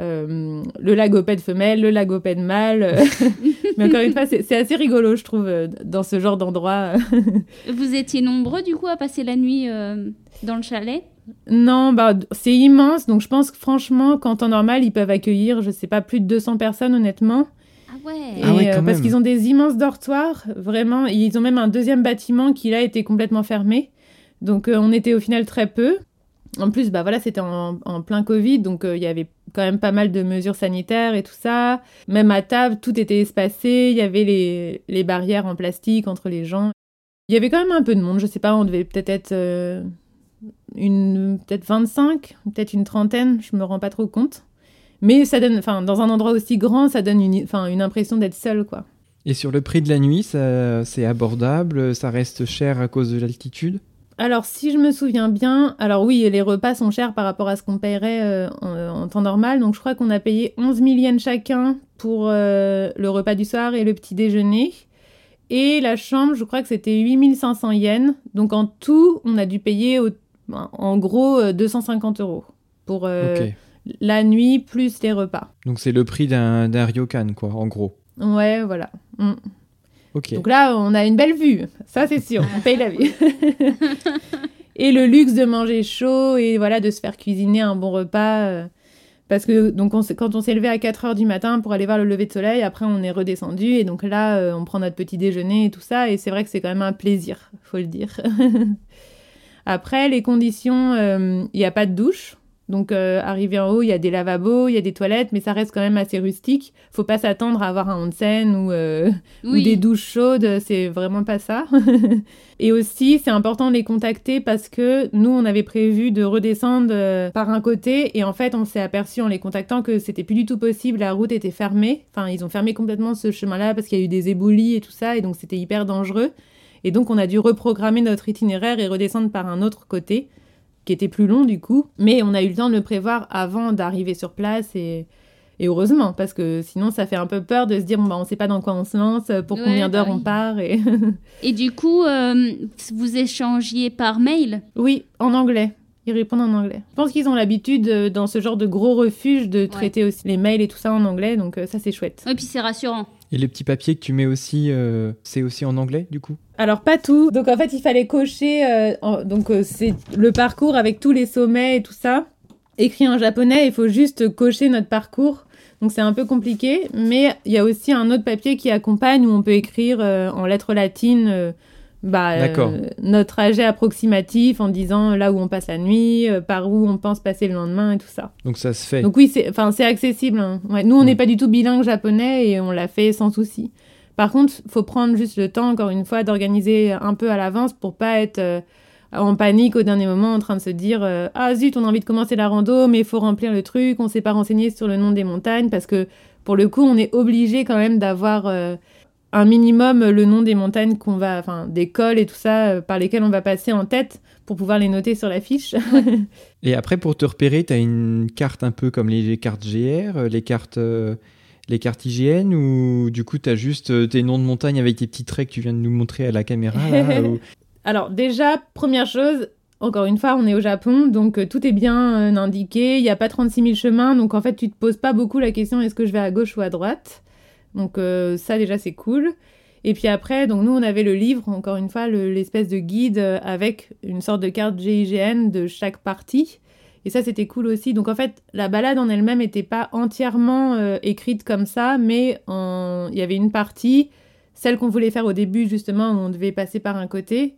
euh, le lagopède femelle, le lagopède mâle. Mais encore une fois, c'est assez rigolo, je trouve, euh, dans ce genre d'endroit. Vous étiez nombreux, du coup, à passer la nuit euh, dans le chalet? Non, bah, c'est immense. Donc, je pense que franchement, qu'en temps normal, ils peuvent accueillir, je sais pas, plus de 200 personnes, honnêtement. Ah ouais. Ah ouais parce qu'ils ont des immenses dortoirs, vraiment. Ils ont même un deuxième bâtiment qui, là, était complètement fermé. Donc, on était au final très peu. En plus, bah voilà, c'était en, plein Covid, donc il y avait quand même pas mal de mesures sanitaires et tout ça. Même à table, tout était espacé, il y avait les, les barrières en plastique entre les gens. Il y avait quand même un peu de monde, je sais pas, on devait peut-être être, euh, une peut-être 25, peut-être une trentaine, je me rends pas trop compte. Mais ça donne, enfin, dans un endroit aussi grand, ça donne une, une impression d'être seul, quoi. Et sur le prix de la nuit, c'est abordable, ça reste cher à cause de l'altitude? Alors, si je me souviens bien, alors oui, les repas sont chers par rapport à ce qu'on paierait euh, en, temps normal. Donc, je crois qu'on a payé 11 000 yens chacun pour euh, le repas du soir et le petit déjeuner. Et la chambre, je crois que c'était 8500 yens. Donc, en tout, on a dû payer en gros 250 euh, euros pour la nuit plus les repas. Donc, c'est le prix d'un ryokan, quoi, en gros. Ouais, voilà. Mm. Donc là, on a une belle vue. Ça, c'est sûr. On paye la vue. et le luxe de manger chaud et voilà, de se faire cuisiner un bon repas. Euh, parce que donc quand on s'est levé à 4 heures du matin pour aller voir le lever de soleil, après on est redescendu et donc là euh, on prend notre petit déjeuner et tout ça et c'est vrai que c'est quand même un plaisir, faut le dire. après les conditions, euh, il n'y a pas de douche, donc, euh, arrivé en haut, il y a des lavabos, il y a des toilettes, mais ça reste quand même assez rustique. Faut pas s'attendre à avoir un onsen ou, euh, ou des douches chaudes, c'est vraiment pas ça. et aussi, c'est important de les contacter parce que nous, on avait prévu de redescendre euh, par un côté et en fait, on s'est aperçu en les contactant que c'était plus du tout possible, la route était fermée. Enfin, ils ont fermé complètement ce chemin-là parce qu'il y a eu des éboulis et tout ça et donc c'était hyper dangereux. Et donc, on a dû reprogrammer notre itinéraire et redescendre par un autre côté qui était plus long du coup. Mais on a eu le temps de le prévoir avant d'arriver sur place et, et, heureusement, parce que sinon ça fait un peu peur de se dire bon, bah, on sait pas dans quoi on se lance, pour combien d'heures bah on part. Et... et du coup, euh, vous échangiez par mail? Oui, en anglais. Ils répondent en anglais. Je pense qu'ils ont l'habitude, euh, dans ce genre de gros refuge, de traiter aussi les mails et tout ça en anglais, donc euh, ça c'est chouette. Et puis c'est rassurant. Et les petits papiers que tu mets aussi, euh, c'est aussi en anglais du coup? Alors pas tout. Donc en fait il fallait cocher, donc c'est le parcours avec tous les sommets et tout ça. Écrit en japonais, il faut juste cocher notre parcours. Donc c'est un peu compliqué, mais il y a aussi un autre papier qui accompagne où on peut écrire en lettres latines bah, euh, notre trajet approximatif en disant là où on passe la nuit, euh, par où on pense passer le lendemain et tout ça. Donc ça se fait. Donc oui, c'est, enfin, c'est accessible. Hein. nous, on n'est mm. pas du tout bilingue japonais et on l'a fait sans souci. Par contre, faut prendre juste le temps, encore une fois, d'organiser un peu à l'avance pour pas être euh, en panique au dernier moment en train de se dire ah zut, on a envie de commencer la rando, mais il faut remplir le truc, on s'est pas renseigné sur le nom des montagnes parce que pour le coup, on est obligé quand même d'avoir un minimum le nom des montagnes qu'on va, enfin des cols et tout ça par lesquels on va passer en tête pour pouvoir les noter sur la fiche. et après, pour te repérer, tu as une carte un peu comme les cartes GR, les cartes les cartes IGN ou du coup tu as juste euh, tes noms de montagne avec tes petits traits que tu viens de nous montrer à la caméra Alors déjà, première chose, encore une fois, on est au Japon, donc euh, tout est bien euh, indiqué, il n'y a pas 36 000 chemins, donc en fait tu te poses pas beaucoup la question est-ce que je vais à gauche ou à droite? Donc ça déjà c'est cool. Et puis après, donc nous on avait le livre, encore une fois, l'espèce de guide avec une sorte de carte GIGN de chaque partie. Et ça, c'était cool aussi. Donc en fait, la balade en elle-même n'était pas entièrement euh, écrite comme ça, mais il y avait une partie, celle qu'on voulait faire au début, justement, où on devait passer par un côté.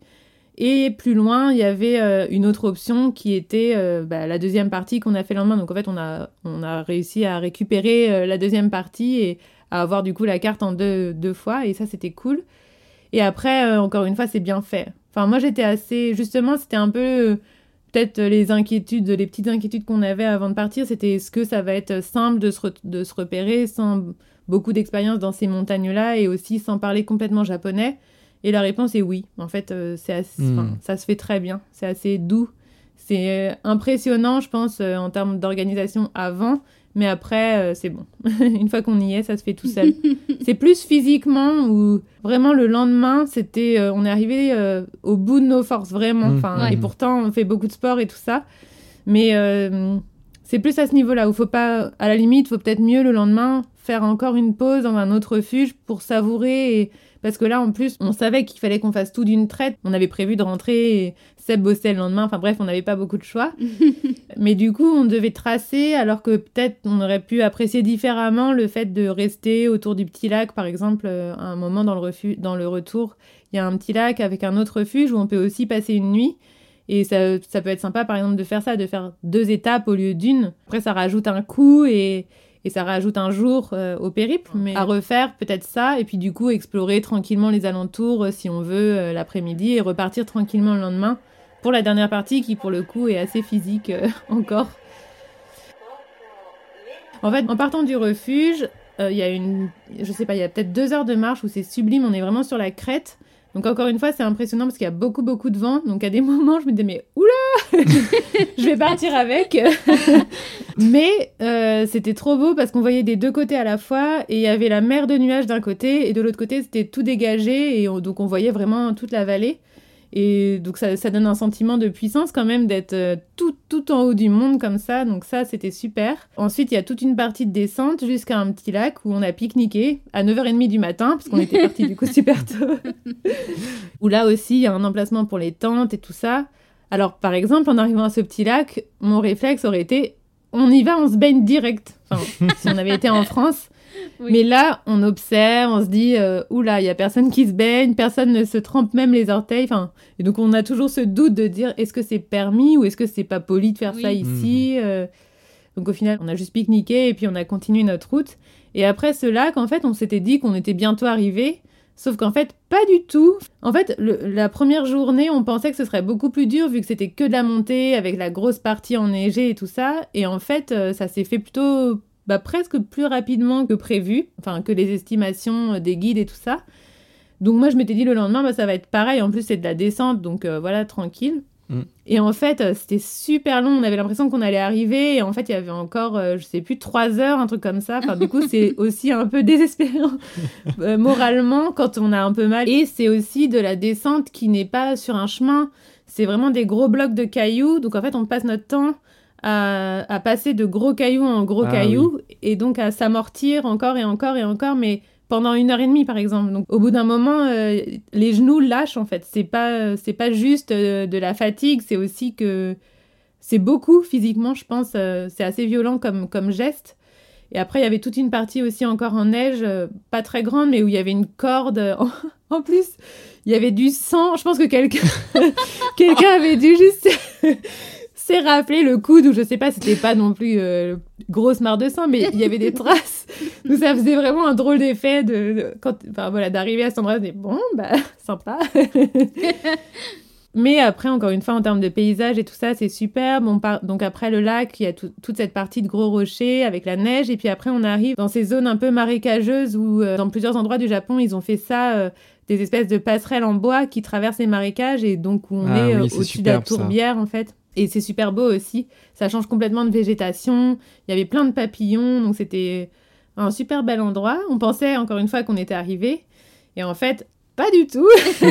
Et plus loin, il y avait euh, une autre option qui était euh, bah, la deuxième partie qu'on a fait le lendemain. Donc en fait, on a, on a réussi à récupérer la deuxième partie et à avoir du coup la carte en deux, deux fois. Et ça, c'était cool. Et après, encore une fois, c'est bien fait. Enfin, moi, j'étais assez... Justement, c'était un peu peut-être les inquiétudes, les petites inquiétudes qu'on avait avant de partir, c'était est-ce que ça va être simple de se, de se repérer sans beaucoup d'expérience dans ces montagnes-là et aussi sans parler complètement japonais? Et la réponse est oui. En fait, euh, c'est hmm. ça se fait très bien. C'est assez doux. C'est euh, impressionnant, je pense, euh, en termes d'organisation avant. Mais après, euh, c'est bon. Une fois qu'on y est, ça se fait tout seul. c'est plus physiquement ou vraiment le lendemain, c'était, euh, on est arrivé euh, au bout de nos forces vraiment. Mmh. Enfin, et pourtant, on fait beaucoup de sport et tout ça. Mais c'est plus à ce niveau-là où faut pas, à la limite, faut peut-être mieux le lendemain faire encore une pause dans un autre refuge pour savourer et parce que là, en plus, on savait qu'il fallait qu'on fasse tout d'une traite. On avait prévu de rentrer et Seb bossait le lendemain. Enfin bref, on n'avait pas beaucoup de choix. Mais du coup, on devait tracer alors que peut-être on aurait pu apprécier différemment le fait de rester autour du petit lac. Par exemple, euh, à un moment dans le, refuge, dans le retour, il y a un petit lac avec un autre refuge où on peut aussi passer une nuit. Et ça, ça peut être sympa, par exemple, de faire ça, de faire deux étapes au lieu d'une. Après, ça rajoute un coût et et ça rajoute un jour euh, au périple, mais à refaire peut-être ça, et puis du coup explorer tranquillement les alentours euh, si on veut euh, l'après-midi et repartir tranquillement le lendemain pour la dernière partie qui pour le coup est assez physique encore. En fait, en partant du refuge, il y a une, je sais pas, il y a peut-être deux heures de marche où c'est sublime, on est vraiment sur la crête. Donc encore une fois, c'est impressionnant parce qu'il y a beaucoup beaucoup de vent. Donc à des moments, je me disais mais oula, je vais partir avec. mais euh, c'était trop beau parce qu'on voyait des deux côtés à la fois et il y avait la mer de nuages d'un côté et de l'autre côté c'était tout dégagé et donc on voyait vraiment toute la vallée. Et donc ça, ça, donne un sentiment de puissance quand même d'être euh, tout, tout en haut du monde comme ça. Donc ça, c'était super. Ensuite, il y a toute une partie de descente jusqu'à un petit lac où on a pique-niqué à 9h30 du matin, parce qu'on était parti du coup super tôt. où là aussi, il y a un emplacement pour les tentes et tout ça. Alors par exemple, en arrivant à ce petit lac, mon réflexe aurait été on y va, on se baigne direct. Enfin, si on avait été en France, mais là, on observe, on se dit, euh, oula, il y a personne qui se baigne, personne ne se trempe même les orteils. Enfin, et donc on a toujours ce doute de dire, est-ce que c'est permis ou est-ce que c'est pas poli de faire ça ici mhm. euh. Donc au final, on a juste pique-niqué et puis on a continué notre route. Et après ce lac, en fait, on s'était dit qu'on était bientôt arrivé. Sauf qu'en fait, pas du tout. En fait, la première journée, on pensait que ce serait beaucoup plus dur vu que c'était que de la montée avec la grosse partie enneigée et tout ça. Et en fait, euh, ça s'est fait plutôt bah, presque plus rapidement que prévu, enfin que les estimations des guides et tout ça. Donc moi je m'étais dit le lendemain bah, ça va être pareil, en plus c'est de la descente donc euh, voilà tranquille. Mm. Et en fait euh, c'était super long, on avait l'impression qu'on allait arriver et en fait il y avait encore euh, je sais plus trois heures un truc comme ça. Enfin du coup c'est aussi un peu désespérant moralement quand on a un peu mal et c'est aussi de la descente qui n'est pas sur un chemin, c'est vraiment des gros blocs de cailloux donc en fait on passe notre temps à, passer de gros cailloux en gros ah cailloux et donc à s'amortir encore et encore et encore, mais pendant une heure et demie par exemple. Donc au bout d'un moment, euh, les genoux lâchent en fait. C'est pas c'est pas juste euh, de la fatigue, c'est aussi que c'est beaucoup physiquement, je pense. Euh, c'est assez violent comme comme geste. Et après, il y avait toute une partie aussi encore en neige, pas très grande, mais où il y avait une corde. En, en plus, il y avait du sang. Je pense que quelqu'un quelqu'un avait dû juste s'est rappelé le coude où je sais pas, c'était pas non plus euh, grosse mare de sang, mais il y avait des traces. Donc ça faisait vraiment un drôle d'effet de, quand, enfin voilà, d'arriver à cet endroit, bon, bah, sympa. Mais après, encore une fois, en termes de paysage et tout ça, c'est superbe. On part... Donc après le lac, il y a toute cette partie de gros rochers avec la neige. Et puis après, on arrive dans ces zones un peu marécageuses où, euh, dans plusieurs endroits du Japon, ils ont fait ça, euh, des espèces de passerelles en bois qui traversent les marécages. Et donc, où on Ah est oui, c'est au-dessus de la ça. tourbière, en fait. Et c'est super beau aussi. Ça change complètement de végétation. Il y avait plein de papillons. Donc, c'était un super bel endroit. On pensait, encore une fois, qu'on était arrivé. Et en fait, pas du tout.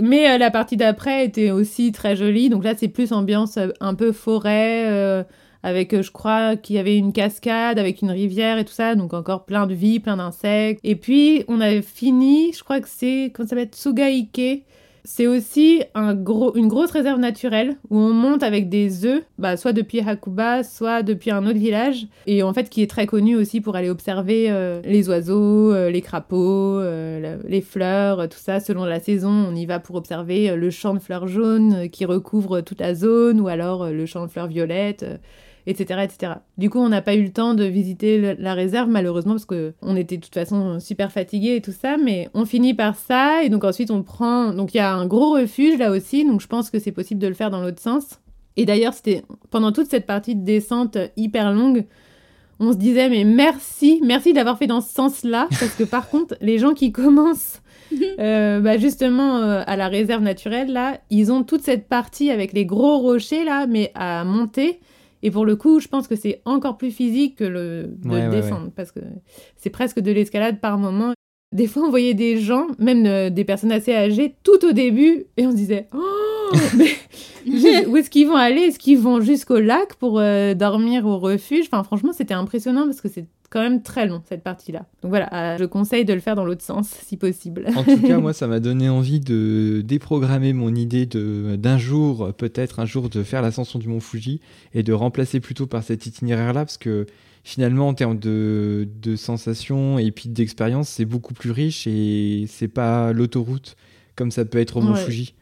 Mais euh, la partie d'après était aussi très jolie. Donc là, c'est plus ambiance euh, un peu forêt, euh, avec, je crois, qu'il y avait une cascade, avec une rivière et tout ça. Donc encore plein de vie, plein d'insectes. Et puis, on avait fini, je crois que c'est, comment ça s'appelle, Tsugaike. C'est aussi un gros, une grosse réserve naturelle où on monte avec des œufs, bah, soit depuis Hakuba, soit depuis un autre village, et en fait qui est très connu aussi pour aller observer euh, les oiseaux, euh, les crapauds, euh, le- les fleurs, tout ça. Selon la saison, on y va pour observer le champ de fleurs jaunes qui recouvre toute la zone, ou alors le champ de fleurs violettes. Etc., etc. Du coup, on n'a pas eu le temps de visiter le- la réserve, malheureusement, parce que on était de toute façon super fatigués et tout ça, mais on finit par ça, et donc ensuite on prend... Donc il y a un gros refuge là aussi, donc je pense que c'est possible de le faire dans l'autre sens. Et d'ailleurs, c'était pendant toute cette partie de descente hyper longue, on se disait, mais merci, merci d'avoir fait dans ce sens-là, parce que par contre, les gens qui commencent euh, bah justement euh, à la réserve naturelle, là, ils ont toute cette partie avec les gros rochers, là, mais à monter. Et pour le coup, je pense que c'est encore plus physique que le de Ouais, ouais, descendre, parce que c'est presque de l'escalade par moment. Des fois, on voyait des gens, même euh, des personnes assez âgées, tout au début, et on se disait, oh, mais juste, où est-ce qu'ils vont aller? Est-ce qu'ils vont jusqu'au lac pour euh, dormir au refuge? Enfin, franchement, c'était impressionnant parce que c'est quand même très long cette partie-là. Donc voilà, euh, je conseille de le faire dans l'autre sens si possible. En tout cas, moi, ça m'a donné envie de déprogrammer mon idée de d'un jour, peut-être un jour, de faire l'ascension du mont Fuji et de remplacer plutôt par cet itinéraire-là, parce que finalement, en termes de, de sensations et puis d'expérience, c'est beaucoup plus riche et c'est pas l'autoroute comme ça peut être au mont Ouais. Fuji.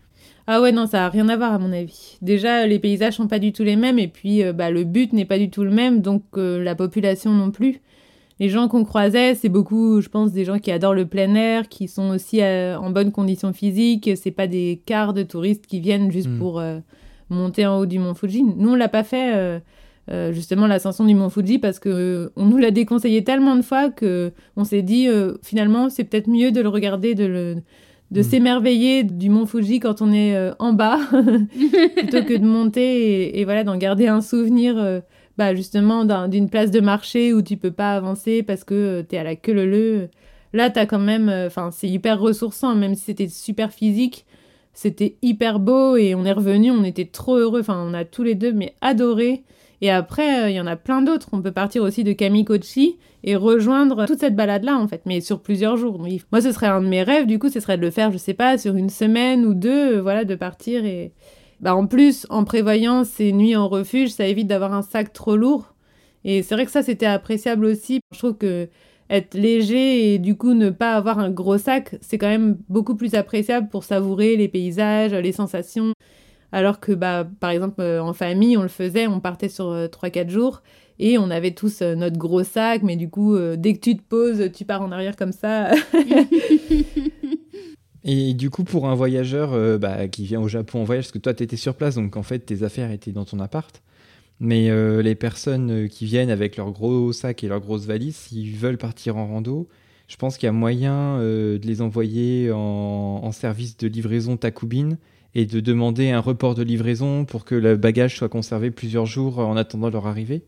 Ah ouais, non, ça a rien à voir à mon avis. Déjà, les paysages sont pas du tout les mêmes et puis euh, bah, le but n'est pas du tout le même, donc euh, la population non plus. Les gens qu'on croisait, c'est beaucoup, je pense, des gens qui adorent le plein air, qui sont aussi euh, en bonne condition physique. C'est pas des quarts de touristes qui viennent juste Mm. pour monter en haut du mont Fuji. Nous, on l'a pas fait, euh, justement, l'ascension du mont Fuji, parce que euh, on nous l'a déconseillé tellement de fois que on s'est dit, euh, finalement, c'est peut-être mieux de le regarder, de le de Mm. s'émerveiller du mont Fuji quand on est euh, en bas plutôt que de monter et, et voilà d'en garder un souvenir euh, bah, justement d'un- d'une place de marché où tu peux pas avancer parce que tu es à la queue leu. Là quand même enfin c'est hyper ressourçant même si c'était super physique. C'était hyper beau et on est revenu on était trop heureux. Enfin on a tous les deux mais adoré et après euh, il y en a plein d'autres. On peut partir aussi de Kamikochi et rejoindre toute cette balade là en fait mais sur plusieurs jours. Moi ce serait un de mes rêves. Du coup ce serait de le faire je sais pas sur une semaine ou deux euh, voilà de partir et bah en plus en prévoyant ces nuits en refuge ça évite d'avoir un sac trop lourd. Et c'est vrai que ça c'était appréciable aussi. Je trouve que être léger et du coup ne pas avoir un gros sac c'est quand même beaucoup plus appréciable pour savourer les paysages les sensations alors que bah par exemple euh, en famille on le faisait on partait sur euh, 3-4 jours et on avait tous euh, notre gros sac, mais du coup, euh, dès que tu te poses, tu pars en arrière comme ça. Et du coup, pour un voyageur euh, bah, qui vient au Japon en voyage, parce que toi, tu étais sur place, donc en fait, tes affaires étaient dans ton appart. Mais euh, les personnes euh, qui viennent avec leurs gros sacs et leurs grosses valises, s'ils veulent partir en rando, je pense qu'il y a moyen euh, de les envoyer en, en service de livraison Takubin et de demander un report de livraison pour que le bagage soit conservé plusieurs jours en attendant leur arrivée.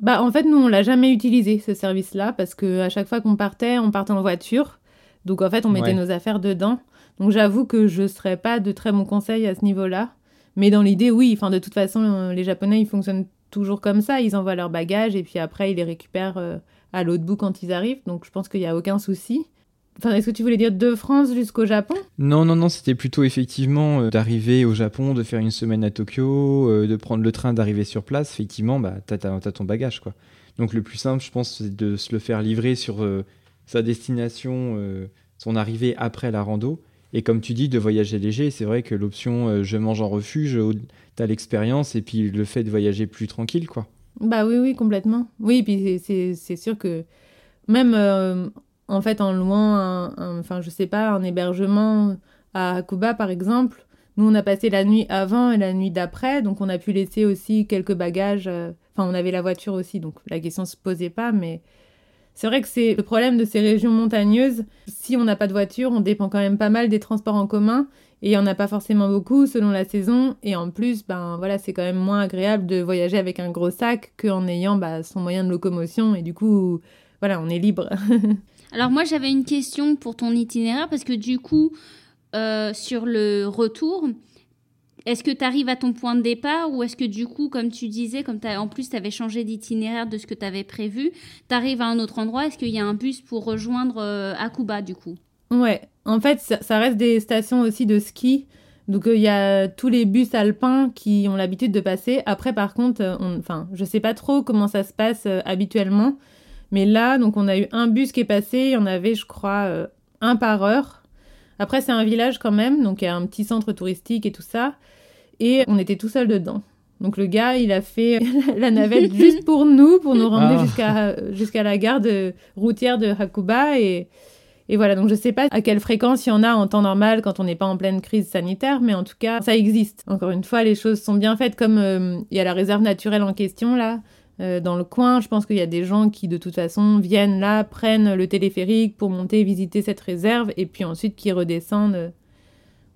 bah, en fait, nous, on l'a jamais utilisé, ce service-là, parce que à chaque fois qu'on partait, on partait en voiture. Donc, en fait, on mettait Ouais. nos affaires dedans. Donc, j'avoue que je serais pas de très bons conseils à ce niveau-là. Mais dans l'idée, oui. Enfin, de toute façon, euh, les Japonais, ils fonctionnent toujours comme ça. Ils envoient leurs bagages et puis après, ils les récupèrent euh, à l'autre bout quand ils arrivent. Donc, je pense qu'il y a aucun souci. Enfin, est-ce que tu voulais dire de France jusqu'au Japon? Non, non, non, c'était plutôt effectivement euh, d'arriver au Japon, de faire une semaine à Tokyo, euh, de prendre le train, d'arriver sur place. Effectivement, bah, t'as, ton bagage, quoi. Donc le plus simple, je pense, c'est de se le faire livrer sur euh, sa destination, son arrivée après la rando. Et comme tu dis, de voyager léger, c'est vrai que l'option je mange en refuge, t'as l'expérience et puis le fait de voyager plus tranquille, quoi. Bah oui, oui, complètement. Oui, puis c'est- c'est c'est sûr que même en fait en louant un, enfin je sais pas, un hébergement À Hakuba, par exemple, nous, on a passé la nuit avant et la nuit d'après, donc on a pu laisser aussi quelques bagages. euh, Enfin, on avait la voiture aussi, donc la question se posait pas, mais c'est vrai que c'est le problème de ces régions montagneuses. Si on n'a pas de voiture, on dépend quand même pas mal des transports en commun, et il n'y en a pas forcément beaucoup selon la saison. Et en plus, ben voilà, c'est quand même moins agréable de voyager avec un gros sac qu'en ayant bah, son moyen de locomotion, et du coup, voilà, on est libre. Alors moi j'avais une question pour ton itinéraire parce que du coup euh, sur le retour, est-ce que tu arrives à ton point de départ ou est-ce que du coup comme tu disais, comme en plus tu avais changé d'itinéraire de ce que tu avais prévu, tu arrives à un autre endroit, est-ce qu'il y a un bus pour rejoindre euh, Akuba du coup? Ouais, en fait, ça, reste des stations aussi de ski. Donc, euh, il y a tous les bus alpins qui ont l'habitude de passer. Après, par contre, on, enfin, je sais pas trop comment ça se passe habituellement. Mais là, donc, on a eu un bus qui est passé. Il y en avait, je crois, euh, un par heure. Après, c'est un village quand même. Donc, il y a un petit centre touristique et tout ça. Et on était tout seul dedans. Donc, le gars, il a fait la navette juste pour nous, pour nous ramener Ah. jusqu'à jusqu'à la gare de, routière de Hakuba. Et. Et voilà, donc je sais pas à quelle fréquence il y en a en temps normal quand on n'est pas en pleine crise sanitaire, mais en tout cas, ça existe. Encore une fois, les choses sont bien faites, comme euh, il y a la réserve naturelle en question là, euh, dans le coin. Je pense qu'il y a des gens qui, de toute façon, viennent là, prennent le téléphérique pour monter visiter cette réserve, et puis ensuite qui redescendent. euh.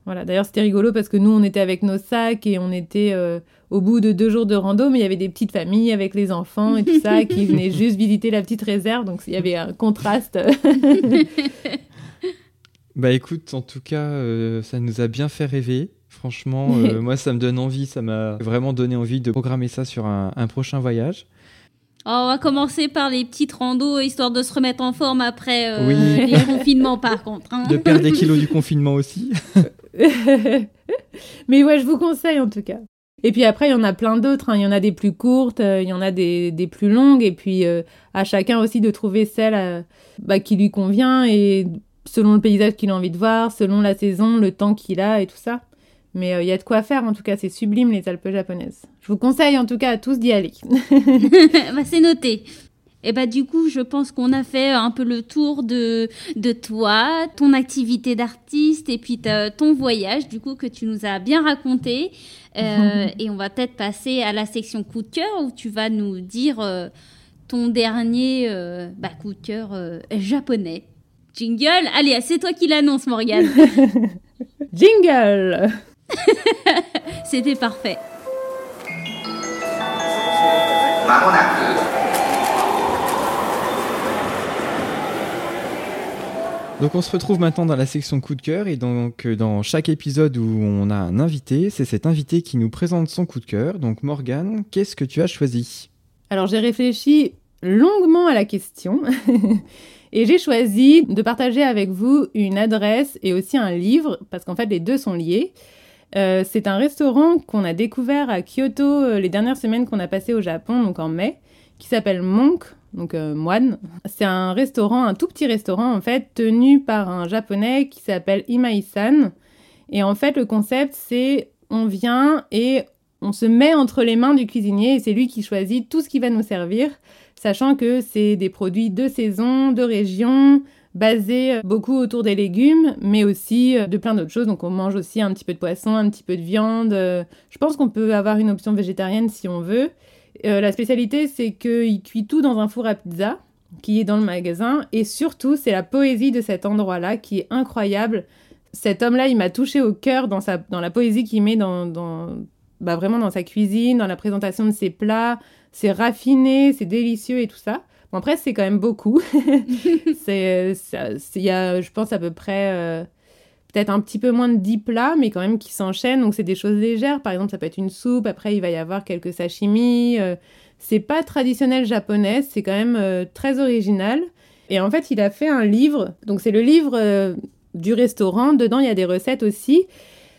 Voilà, d'ailleurs, c'était rigolo parce que nous, on était avec nos sacs et on était euh, au bout de deux jours de rando, mais il y avait des petites familles avec les enfants et tout ça qui venaient juste visiter la petite réserve, donc il y avait un contraste. Bah écoute, en tout cas, euh, ça nous a bien fait rêver. Franchement, euh, moi, ça me donne envie, ça m'a vraiment donné envie de programmer ça sur un, un prochain voyage. Oh, On va commencer par les petites randos histoire de se remettre en forme après euh, Oui. les confinements par contre. hein. De perdre des kilos du confinement aussi. Mais ouais, je vous conseille en tout cas. Et puis après, il y en a plein d'autres. hein. Il y en a des plus courtes, euh, il y en a des, des plus longues. Et puis euh, à chacun aussi de trouver celle euh, bah, qui lui convient et selon le paysage qu'il a envie de voir, selon la saison, le temps qu'il a et tout ça. Mais euh, il y a de quoi faire en tout cas. C'est sublime les Alpes japonaises. Je vous conseille en tout cas à tous d'y aller. bah, c'est noté. Et bah du coup, je pense qu'on a fait un peu le tour de, de toi, ton activité d'artiste et puis ton voyage du coup que tu nous as bien raconté. Euh, et on va peut-être passer à la section coup de cœur où tu vas nous dire euh, ton dernier euh, bah, coup de cœur euh, japonais. Jingle, allez, c'est toi qui l'annonce, Morgane. Jingle C'était parfait. Donc on se retrouve maintenant dans la section coup de cœur et donc euh, dans chaque épisode où on a un invité, c'est cet invité qui nous présente son coup de cœur. Donc Morgane, qu'est-ce que tu as choisi? Alors j'ai réfléchi longuement à la question et j'ai choisi de partager avec vous une adresse et aussi un livre parce qu'en fait les deux sont liés. Euh, c'est un restaurant qu'on a découvert à Kyoto euh, les dernières semaines qu'on a passées au Japon, donc en mai, qui s'appelle Monk, donc euh, moine. C'est un restaurant, un tout petit restaurant en fait, tenu par un japonais qui s'appelle Imai-san. Et en fait, le concept, c'est on vient et on se met entre les mains du cuisinier et c'est lui qui choisit tout ce qui va nous servir, sachant que c'est des produits de saison, de région, basés beaucoup autour des légumes, mais aussi euh, de plein d'autres choses. Donc on mange aussi un petit peu de poisson, un petit peu de viande. Euh, Je pense qu'on peut avoir une option végétarienne si on veut. Euh, la spécialité, c'est qu'il cuit tout dans un four à pizza qui est dans le magasin. Et surtout, c'est la poésie de cet endroit-là qui est incroyable. Cet homme-là, il m'a touché au cœur dans, sa, dans la poésie qu'il met dans, bah, vraiment dans sa cuisine, dans la présentation de ses plats. C'est raffiné, c'est délicieux et tout ça. Bon, après, c'est quand même beaucoup. c'est, c'est- il y a, je pense, à peu près euh, peut-être un petit peu moins de 10 plats, mais quand même qui s'enchaînent. Donc, c'est des choses légères. Par exemple, ça peut être une soupe. Après, il va y avoir quelques sashimi. euh, c'est pas traditionnel japonais. C'est quand même euh, très original. Et en fait, il a fait un livre. Donc, c'est le livre euh, du restaurant. Dedans, il y a des recettes aussi.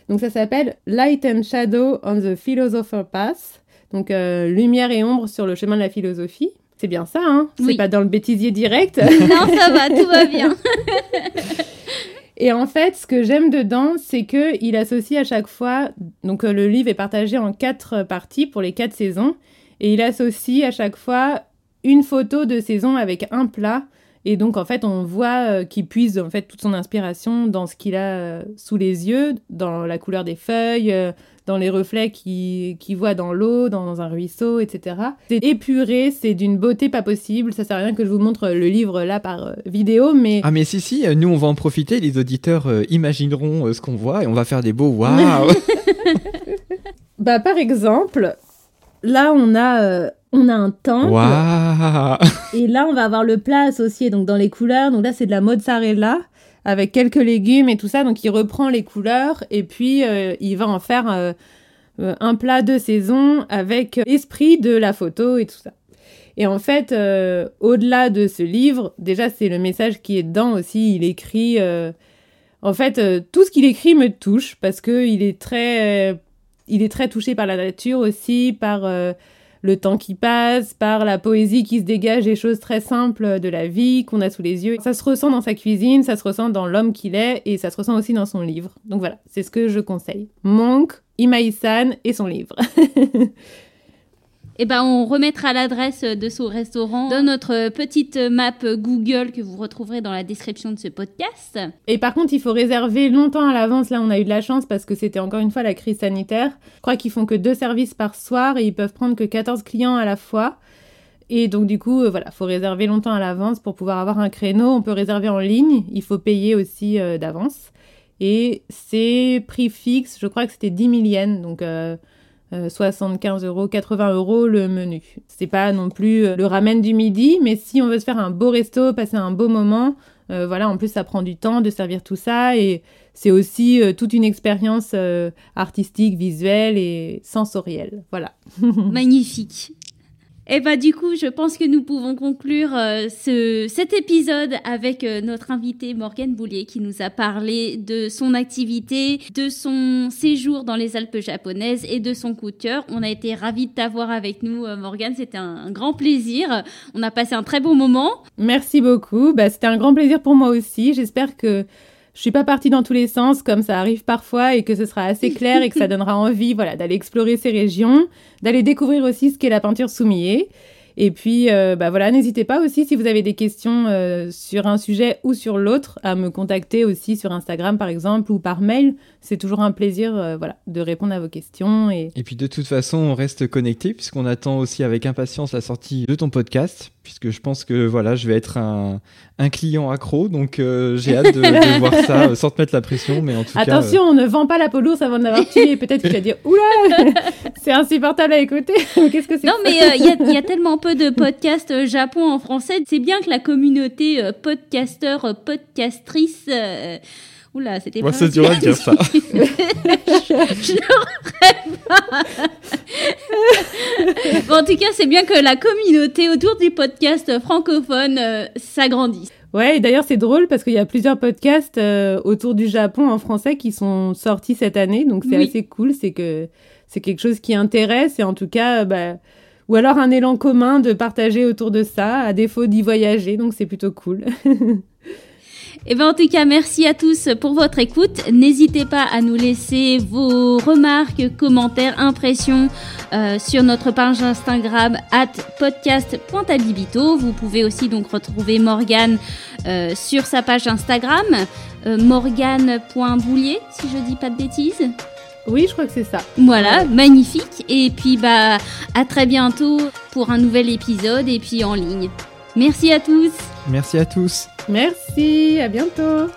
Donc, ça s'appelle Light and Shadow on the Philosopher Path. Donc, euh, lumière et ombre sur le chemin de la philosophie. C'est bien ça, hein C'est Oui. pas dans le bêtisier direct. Non, ça va, tout va bien. Et en fait, ce que j'aime dedans, c'est que il associe à chaque fois. Donc, euh, le livre est partagé en quatre parties pour les quatre saisons, et il associe à chaque fois une photo de saison avec un plat. Et donc, en fait, on voit euh, qu'il puise en fait toute son inspiration dans ce qu'il a euh, sous les yeux, dans la couleur des feuilles, dans les reflets qu'il qu'il voit dans l'eau, dans un ruisseau, etc. C'est épuré, c'est d'une beauté pas possible. Ça sert à rien que je vous montre le livre là par euh, vidéo, mais Ah mais si si, euh, nous on va en profiter, les auditeurs euh, imagineront euh, ce qu'on voit et on va faire des beaux waouh. bah par exemple, là on a euh, on a un temple. Waouh. Et là, on va avoir le plat associé donc dans les couleurs. Donc là, c'est de la mozzarella avec quelques légumes et tout ça. Donc il reprend les couleurs et puis euh, il va en faire euh, euh, un plat de saison avec esprit de la photo et tout ça. Et en fait, au-delà de ce livre, déjà c'est le message qui est dedans aussi. Il écrit, en fait, tout ce qu'il écrit me touche parce que il est très, il est très touché par la nature aussi, par le temps qui passe, par la poésie qui se dégage des choses très simples de la vie qu'on a sous les yeux. Ça se ressent dans sa cuisine, ça se ressent dans l'homme qu'il est et ça se ressent aussi dans son livre. Donc voilà, c'est ce que je conseille. Monk, Imai-san et son livre. Eh ben, on remettra l'adresse de ce restaurant dans notre petite map Google que vous retrouverez dans la description de ce podcast. Et par contre, il faut réserver longtemps à l'avance. Là, on a eu de la chance parce que c'était encore une fois la crise sanitaire. Je crois qu'ils font que deux services par soir et ils peuvent prendre que 14 clients à la fois. Et donc, du coup, euh, voilà, faut réserver longtemps à l'avance pour pouvoir avoir un créneau. On peut réserver en ligne. Il faut payer aussi euh, d'avance. Et c'est prix fixe. Je crois que c'était 10 000 yens. Donc, euh, euh, 75 euros, 80 euros le menu. C'est pas non plus euh, le ramen du midi, mais si on veut se faire un beau resto, passer un beau moment, euh, voilà, en plus ça prend du temps de servir tout ça et c'est aussi euh, toute une expérience euh, artistique, visuelle et sensorielle. Voilà. Magnifique. Et bah du coup, je pense que nous pouvons conclure euh, ce, cet épisode avec euh, notre invité Morgane Boulier qui nous a parlé de son activité, de son séjour dans les Alpes japonaises et de son coup de cœur. On a été ravis de t'avoir avec nous, euh, Morgane. C'était un, un grand plaisir. On a passé un très bon moment. Merci beaucoup. Bah, C'était un grand plaisir pour moi aussi. J'espère que je suis pas partie dans tous les sens comme ça arrive parfois et que ce sera assez clair et que ça donnera envie voilà, d'aller explorer ces régions, d'aller découvrir aussi ce qu'est la peinture soumillée. Et puis, euh, bah voilà, n'hésitez pas aussi si vous avez des questions euh, sur un sujet ou sur l'autre à me contacter aussi sur Instagram par exemple ou par mail. C'est toujours un plaisir euh, voilà, de répondre à vos questions. Et... Et puis de toute façon, on reste connecté puisqu'on attend aussi avec impatience la sortie de ton podcast, puisque je pense que voilà, je vais être un, un client accro, donc euh, j'ai hâte de, de voir ça euh, sans te mettre la pression, mais en tout Attention, on ne vend pas la peau lourde avant de l'avoir tué. Peut-être que tu vas dire Oula, c'est insupportable à écouter. Qu'est-ce que c'est Non, que ça mais euh, il y, a, il y a tellement peu de podcasts euh, Japon en français. C'est bien que la communauté euh, podcasteur, euh, podcastrice. Oula, c'était moi c'est dur à dire ça. Je n'aurais pas. bon, en tout cas, c'est bien que la communauté autour du podcast francophone euh, s'agrandisse. Ouais, et d'ailleurs, c'est drôle parce qu'il y a plusieurs podcasts euh, autour du Japon en français qui sont sortis cette année. Donc, c'est Oui. assez cool. C'est que c'est quelque chose qui intéresse et en tout cas, euh, bah, ou alors un élan commun de partager autour de ça, à défaut d'y voyager. Donc, c'est plutôt cool. Et ben en tout cas, merci à tous pour votre écoute. N'hésitez pas à nous laisser vos remarques, commentaires, impressions euh, sur notre page Instagram at podcast.abibito. Vous pouvez aussi donc retrouver Morgane euh, sur sa page Instagram, euh, morgane.boulier, si je dis pas de bêtises. oui, je crois que c'est ça. Voilà, magnifique. Et puis bah à très bientôt pour un nouvel épisode et puis en ligne. Merci à tous. Merci à tous. Merci, à bientôt.